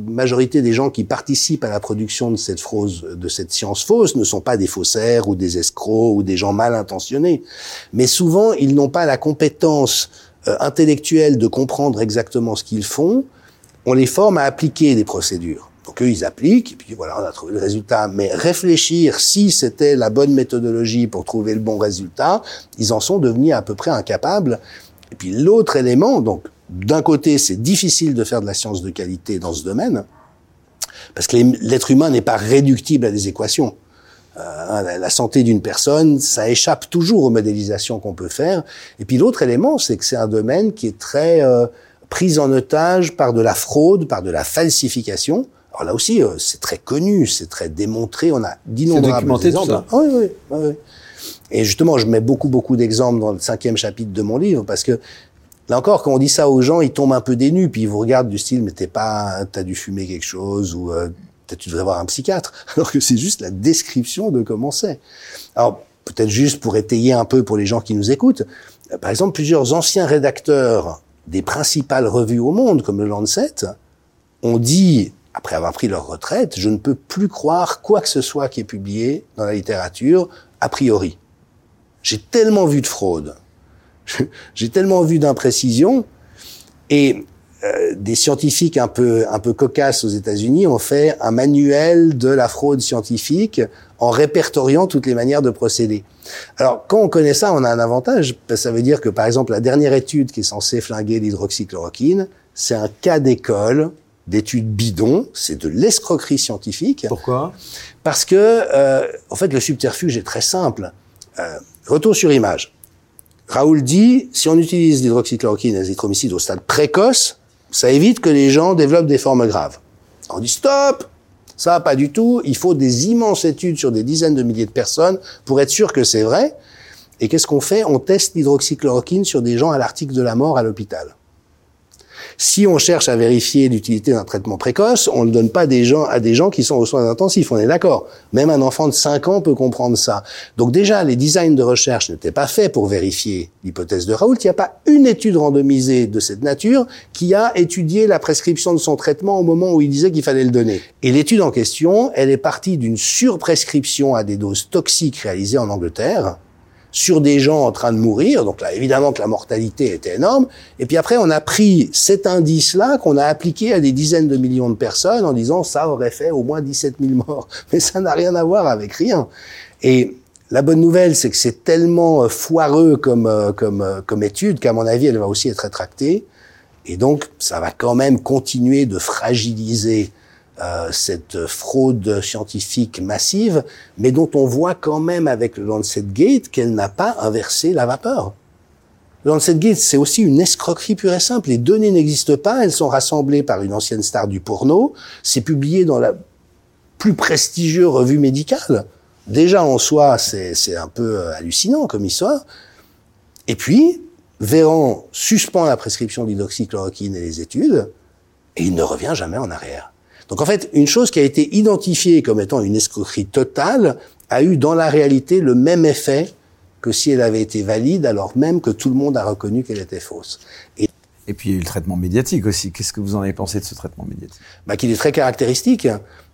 majorité des gens qui participent à la production de cette de cette science fausse ne sont pas des faussaires ou des escrocs ou des gens mal intentionnés. Mais souvent, ils n'ont pas la compétence euh, intellectuelle de comprendre exactement ce qu'ils font. On les forme à appliquer des procédures. Donc eux, ils appliquent, et puis voilà, on a trouvé le résultat. Mais réfléchir si c'était la bonne méthodologie pour trouver le bon résultat, ils en sont devenus à peu près incapables. Et puis l'autre élément, donc d'un côté, c'est difficile de faire de la science de qualité dans ce domaine, parce que l'être humain n'est pas réductible à des équations. Euh, la santé d'une personne, ça échappe toujours aux modélisations qu'on peut faire. Et puis l'autre élément, c'est que c'est un domaine qui est très euh, pris en otage par de la fraude, par de la falsification. Alors là aussi, euh, c'est très connu, c'est très démontré. On a d'innombrables exemples. Oui, oui, oui, Et justement, je mets beaucoup, beaucoup d'exemples dans le cinquième chapitre de mon livre parce que là encore, quand on dit ça aux gens, ils tombent un peu dénus, puis ils vous regardent du style, mais t'es pas, t'as dû fumer quelque chose ou euh, tu devrais voir un psychiatre, alors que c'est juste la description de comment c'est. Alors peut-être juste pour étayer un peu pour les gens qui nous écoutent, euh, par exemple, plusieurs anciens rédacteurs des principales revues au monde, comme le Lancet, ont dit après avoir pris leur retraite, je ne peux plus croire quoi que ce soit qui est publié dans la littérature a priori. J'ai tellement vu de fraude, j'ai tellement vu d'imprécisions, et euh, des scientifiques un peu un peu cocasses aux États-Unis ont fait un manuel de la fraude scientifique en répertoriant toutes les manières de procéder. Alors quand on connaît ça, on a un avantage. Ça veut dire que par exemple la dernière étude qui est censée flinguer l'hydroxychloroquine, c'est un cas d'école d'études bidons, c'est de l'escroquerie scientifique. Pourquoi? Parce que, euh, en fait, le subterfuge est très simple. Euh, retour sur image. Raoul dit, si on utilise l'hydroxychloroquine et l'azithromycine au stade précoce, ça évite que les gens développent des formes graves. On dit stop, ça va pas du tout. Il faut des immenses études sur des dizaines de milliers de personnes pour être sûr que c'est vrai. Et qu'est-ce qu'on fait? On teste l'hydroxychloroquine sur des gens à l'article de la mort à l'hôpital. Si on cherche à vérifier l'utilité d'un traitement précoce, on ne donne pas des gens, à des gens qui sont aux soins intensifs, on est d'accord. Même un enfant de 5 ans peut comprendre ça. Donc déjà, les designs de recherche n'étaient pas faits pour vérifier l'hypothèse de Raoult. Il n'y a pas une étude randomisée de cette nature qui a étudié la prescription de son traitement au moment où il disait qu'il fallait le donner. Et l'étude en question, elle est partie d'une surprescription à des doses toxiques réalisées en Angleterre, sur des gens en train de mourir. Donc là, évidemment que la mortalité était énorme. Et puis après, on a pris cet indice-là qu'on a appliqué à des dizaines de millions de personnes en disant ça aurait fait au moins 17 000 morts. Mais ça n'a rien à voir avec rien. Et la bonne nouvelle, c'est que c'est tellement euh, foireux comme, euh, comme, euh, comme étude qu'à mon avis, elle va aussi être rétractée. Et donc, ça va quand même continuer de fragiliser euh, cette fraude scientifique massive, mais dont on voit quand même avec le Lancet Gate qu'elle n'a pas inversé la vapeur. Le Lancet Gate, c'est aussi une escroquerie pure et simple. Les données n'existent pas, elles sont rassemblées par une ancienne star du porno. C'est publié dans la plus prestigieuse revue médicale. Déjà en soi, c'est un peu euh, hallucinant comme histoire. Et puis, Véran suspend la prescription d'hydroxychloroquine et les études, et il ne revient jamais en arrière. Donc en fait, une chose qui a été identifiée comme étant une escroquerie totale a eu dans la réalité le même effet que si elle avait été valide, alors même que tout le monde a reconnu qu'elle était fausse. Et, et puis il y a eu le traitement médiatique aussi. Qu'est-ce que vous en avez pensé de ce traitement médiatique? Bah, Qu'il est très caractéristique.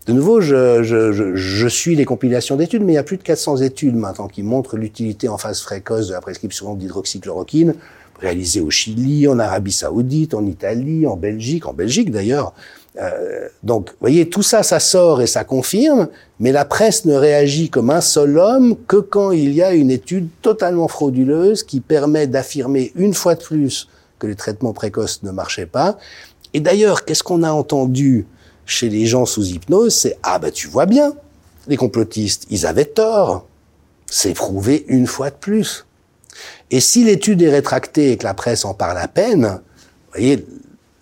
De nouveau, je, je, je, je suis les compilations d'études, mais il y a plus de 400 études maintenant qui montrent l'utilité en phase précoce de la prescription d'hydroxychloroquine, réalisée au Chili, en Arabie Saoudite, en Italie, en Belgique, en Belgique d'ailleurs, Euh, donc, vous voyez, tout ça, ça sort et ça confirme, mais la presse ne réagit comme un seul homme que quand il y a une étude totalement frauduleuse qui permet d'affirmer une fois de plus que les traitements précoces ne marchaient pas. Et d'ailleurs, qu'est-ce qu'on a entendu chez les gens sous hypnose? C'est ah ben tu vois bien, les complotistes, ils avaient tort. C'est prouvé une fois de plus. Et si l'étude est rétractée et que la presse en parle à peine, vous voyez,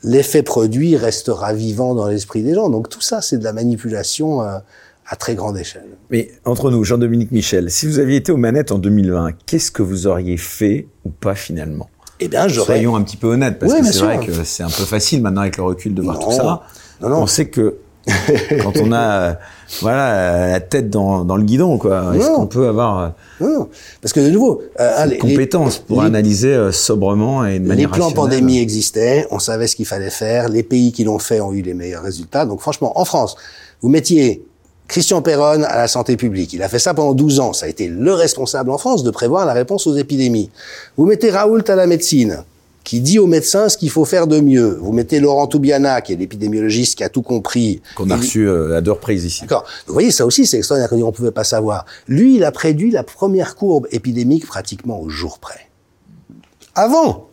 l'effet produit restera vivant dans l'esprit des gens. Donc tout ça, c'est de la manipulation euh, à très grande échelle. Mais entre nous, Jean-Dominique Michel, si vous aviez été aux manettes en 2020, qu'est-ce que vous auriez fait ou pas finalement? Eh bien, j'aurais... Soyons un petit peu honnêtes, parce que c'est vrai que c'est un peu facile maintenant avec le recul de voir tout ça. Non, non. On sait que quand on a voilà la tête dans, dans le guidon quoi est-ce qu'on peut avoir euh, non, parce que de nouveau euh, les compétences pour analyser euh, sobrement et de manière les plans pandémie existaient on savait ce qu'il fallait faire les pays qui l'ont fait ont eu les meilleurs résultats donc franchement en France vous mettiez Christian Perron à la santé publique. Il a fait ça pendant 12 ans. Ça a été le responsable en France de prévoir la réponse aux épidémies. Vous mettez Raoult à la médecine qui dit aux médecins ce qu'il faut faire de mieux. Vous mettez Laurent Toubiana, qui est l'épidémiologiste qui a tout compris. Qu'on a reçu euh, à deux reprises ici. D'accord. Vous voyez, ça aussi, c'est extraordinaire, on ne pouvait pas savoir. Lui, il a prédit la première courbe épidémique pratiquement au jour près. Avant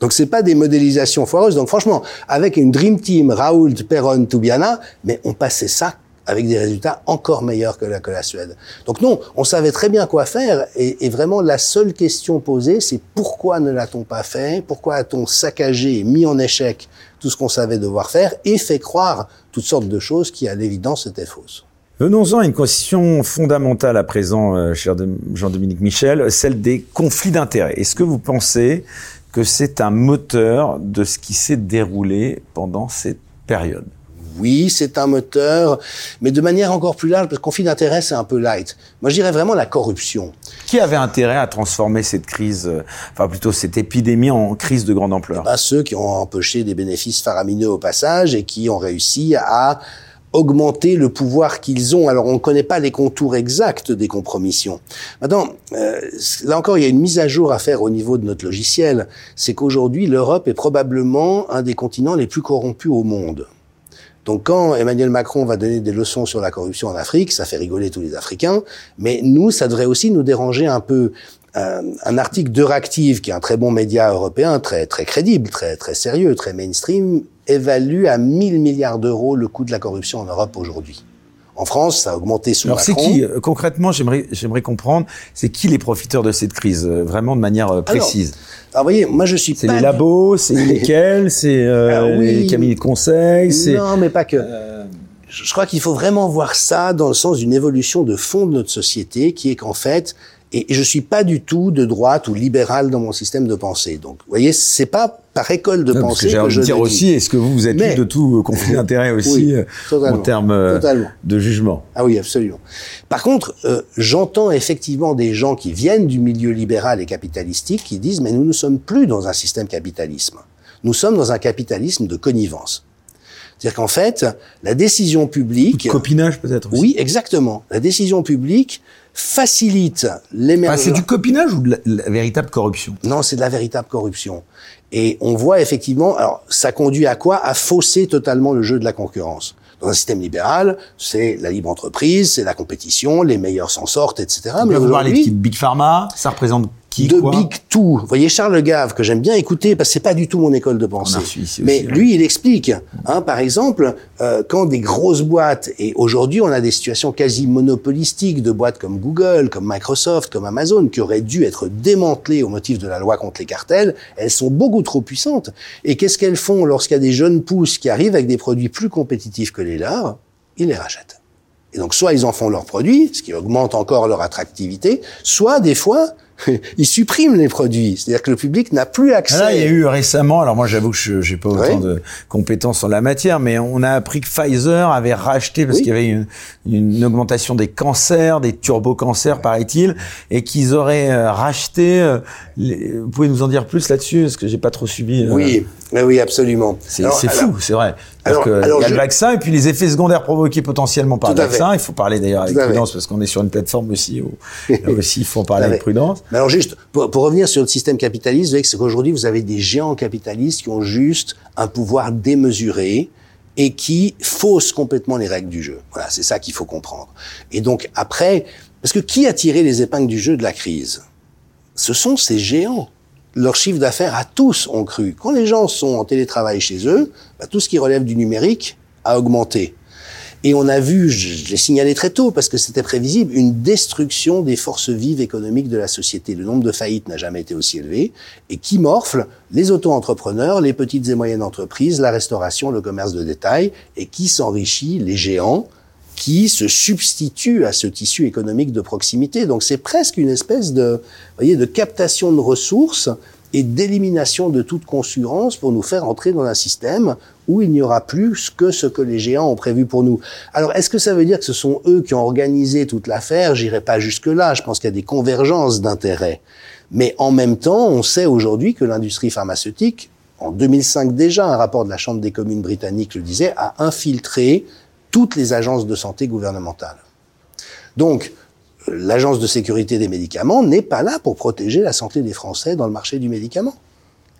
donc c'est pas des modélisations foireuses. Donc franchement, avec une dream team, Raoult, Perron, Toubiana, mais on passait ça avec des résultats encore meilleurs que la, que la Suède. Donc non, on savait très bien quoi faire, et, et vraiment la seule question posée, c'est pourquoi ne l'a-t-on pas fait? Pourquoi a-t-on saccagé et mis en échec tout ce qu'on savait devoir faire et fait croire toutes sortes de choses qui, à l'évidence, étaient fausses? Venons-en à une question fondamentale à présent, euh, cher Jean-Dominique Michel, celle des conflits d'intérêts. Est-ce que vous pensez que c'est un moteur de ce qui s'est déroulé pendant cette période? Oui, c'est un moteur, mais de manière encore plus large, parce que conflit d'intérêt, c'est un peu light. Moi, je dirais vraiment la corruption. Qui avait intérêt à transformer cette crise, euh, enfin plutôt cette épidémie en crise de grande ampleur? Bah, Ceux qui ont empoché des bénéfices faramineux au passage et qui ont réussi à augmenter le pouvoir qu'ils ont. Alors on ne connaît pas les contours exacts des compromissions. Maintenant, euh, là encore, il y a une mise à jour à faire au niveau de notre logiciel. C'est qu'aujourd'hui, l'Europe est probablement un des continents les plus corrompus au monde. Donc quand Emmanuel Macron va donner des leçons sur la corruption en Afrique, ça fait rigoler tous les Africains, mais nous, ça devrait aussi nous déranger un peu. Euh, un article d'Euractiv, qui est un très bon média européen, très très crédible, très très sérieux, très mainstream, évalue à 1000 milliards d'euros le coût de la corruption en Europe aujourd'hui. En France, ça a augmenté sous Alors c'est qui euh, concrètement J'aimerais j'aimerais comprendre. C'est qui les profiteurs de cette crise euh, vraiment de manière euh, précise Alors, vous voyez, moi je suis. C'est les labos, c'est lesquels, c'est euh, oui. les cabinets de conseil. Non, mais pas que. Je crois qu'il faut vraiment voir ça dans le sens d'une évolution de fond de notre société, qui est qu'en fait, et je suis pas du tout de droite ou libéral dans mon système de pensée. Donc, vous voyez, c'est pas par école de pensée que, que je dire aussi. Est-ce que vous vous êtes Mais, de tout conflit d'intérêt aussi oui, euh, en termes euh, de jugement? Ah oui, absolument. Par contre, euh, j'entends effectivement des gens qui viennent du milieu libéral et capitalistique qui disent mais nous ne sommes plus dans un système capitalisme. Nous sommes dans un capitalisme de connivence. C'est-à-dire qu'en fait, la décision publique... De copinage peut-être Oui, exactement. La décision publique facilite l'émergence... Ah, c'est du copinage ou de la, la véritable corruption? Non, c'est de la véritable corruption. Et on voit effectivement, alors ça conduit à quoi? À fausser totalement le jeu de la concurrence. Dans un système libéral, c'est la libre entreprise, c'est la compétition, les meilleurs s'en sortent, etc. Mais vous parlez de Big Pharma, ça représente qui, de quoi Big Two. Vous voyez Charles Gave que j'aime bien écouter parce que c'est pas du tout mon école de pensée. Mais aussi, lui, il explique. Hein, par exemple, euh, quand des grosses boîtes et aujourd'hui on a des situations quasi monopolistiques de boîtes comme Google, comme Microsoft, comme Amazon qui auraient dû être démantelées au motif de la loi contre les cartels, elles sont beaucoup trop puissantes. Et qu'est-ce qu'elles font lorsqu'il y a des jeunes pousses qui arrivent avec des produits plus compétitifs que les leurs? Ils les rachètent. Et donc, soit ils en font leurs produits, ce qui augmente encore leur attractivité, soit des fois, ils suppriment les produits. C'est-à-dire que le public n'a plus accès. Là, il y a eu récemment, alors moi j'avoue que je j'ai pas autant oui. de compétences en la matière, mais on a appris que Pfizer avait racheté, parce oui. qu'il y avait une, une, augmentation des cancers, des turbo-cancers, paraît-il, et qu'ils auraient euh, racheté... Euh, les... Vous pouvez nous en dire plus là-dessus Parce que j'ai pas trop subi... Euh... Mais oui, absolument. C'est fou, c'est vrai. Parce alors, alors, il y a je... le vaccin et puis les effets secondaires provoqués potentiellement par Tout le vaccin. Il faut parler d'ailleurs avec prudence parce qu'on est sur une plateforme aussi où là aussi il faut en parler avec prudence. Mais alors juste pour, pour, revenir sur le système capitaliste, vous voyez c'est qu'aujourd'hui vous avez des géants capitalistes qui ont juste un pouvoir démesuré et qui fausse complètement les règles du jeu. Voilà, c'est ça qu'il faut comprendre. Et donc après, parce que qui a tiré les épingles du jeu de la crise? Ce sont ces géants. Leur chiffre d'affaires à tous ont cru. Quand les gens sont en télétravail chez eux, bah, tout ce qui relève du numérique a augmenté. Et on a vu, je, l'ai signalé très tôt parce que c'était prévisible, une destruction des forces vives économiques de la société. Le nombre de faillites n'a jamais été aussi élevé. Et qui morfle Les auto-entrepreneurs, les petites et moyennes entreprises, la restauration, le commerce de détail, et qui s'enrichit Les géants qui se substituent à ce tissu économique de proximité. Donc c'est presque une espèce de, voyez, de captation de ressources et d'élimination de toute concurrence pour nous faire entrer dans un système où il n'y aura plus que ce que les géants ont prévu pour nous. Alors, est-ce que ça veut dire que ce sont eux qui ont organisé toute l'affaire? J'irai pas jusque-là. Je pense qu'il y a des convergences d'intérêts. Mais en même temps, on sait aujourd'hui que l'industrie pharmaceutique, en 2005 déjà, un rapport de la Chambre des communes britannique le disait, a infiltré toutes les agences de santé gouvernementales. Donc, l'agence de sécurité des médicaments n'est pas là pour protéger la santé des Français dans le marché du médicament.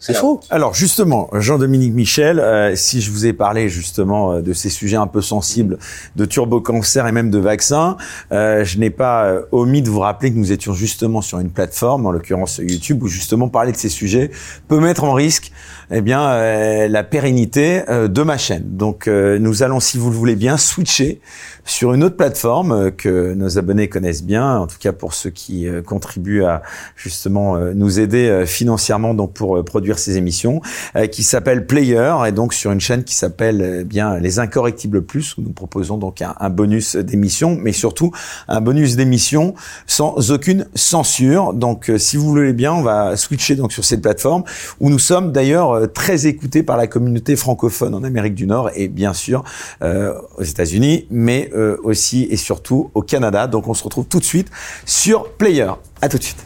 C'est faux. Alors justement, Jean-Dominique Michel, euh, si je vous ai parlé justement euh, de ces sujets un peu sensibles de turbo-cancer et même de vaccins, euh, je n'ai pas omis de vous rappeler que nous étions justement sur une plateforme, en l'occurrence YouTube, où justement parler de ces sujets peut mettre en risque eh bien la pérennité de ma chaîne. Donc nous allons, si vous le voulez bien, switcher sur une autre plateforme que nos abonnés connaissent bien, en tout cas pour ceux qui contribuent à justement nous aider financièrement donc pour produire ces émissions, euh, qui s'appelle Player, et donc sur une chaîne qui s'appelle euh, bien Les Incorrectibles Plus, où nous proposons donc un, bonus d'émission, mais surtout un bonus d'émission sans aucune censure. Donc euh, si vous voulez bien, on va switcher donc sur cette plateforme, où nous sommes d'ailleurs très écoutés par la communauté francophone en Amérique du Nord, et bien sûr aux États-Unis, mais aussi et surtout au Canada. Donc on se retrouve tout de suite sur Player. À tout de suite.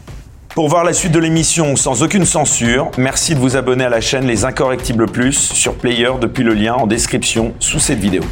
Pour voir la suite de l'émission sans aucune censure, merci de vous abonner à la chaîne Les Incorrectibles Plus sur Player depuis le lien en description sous cette vidéo.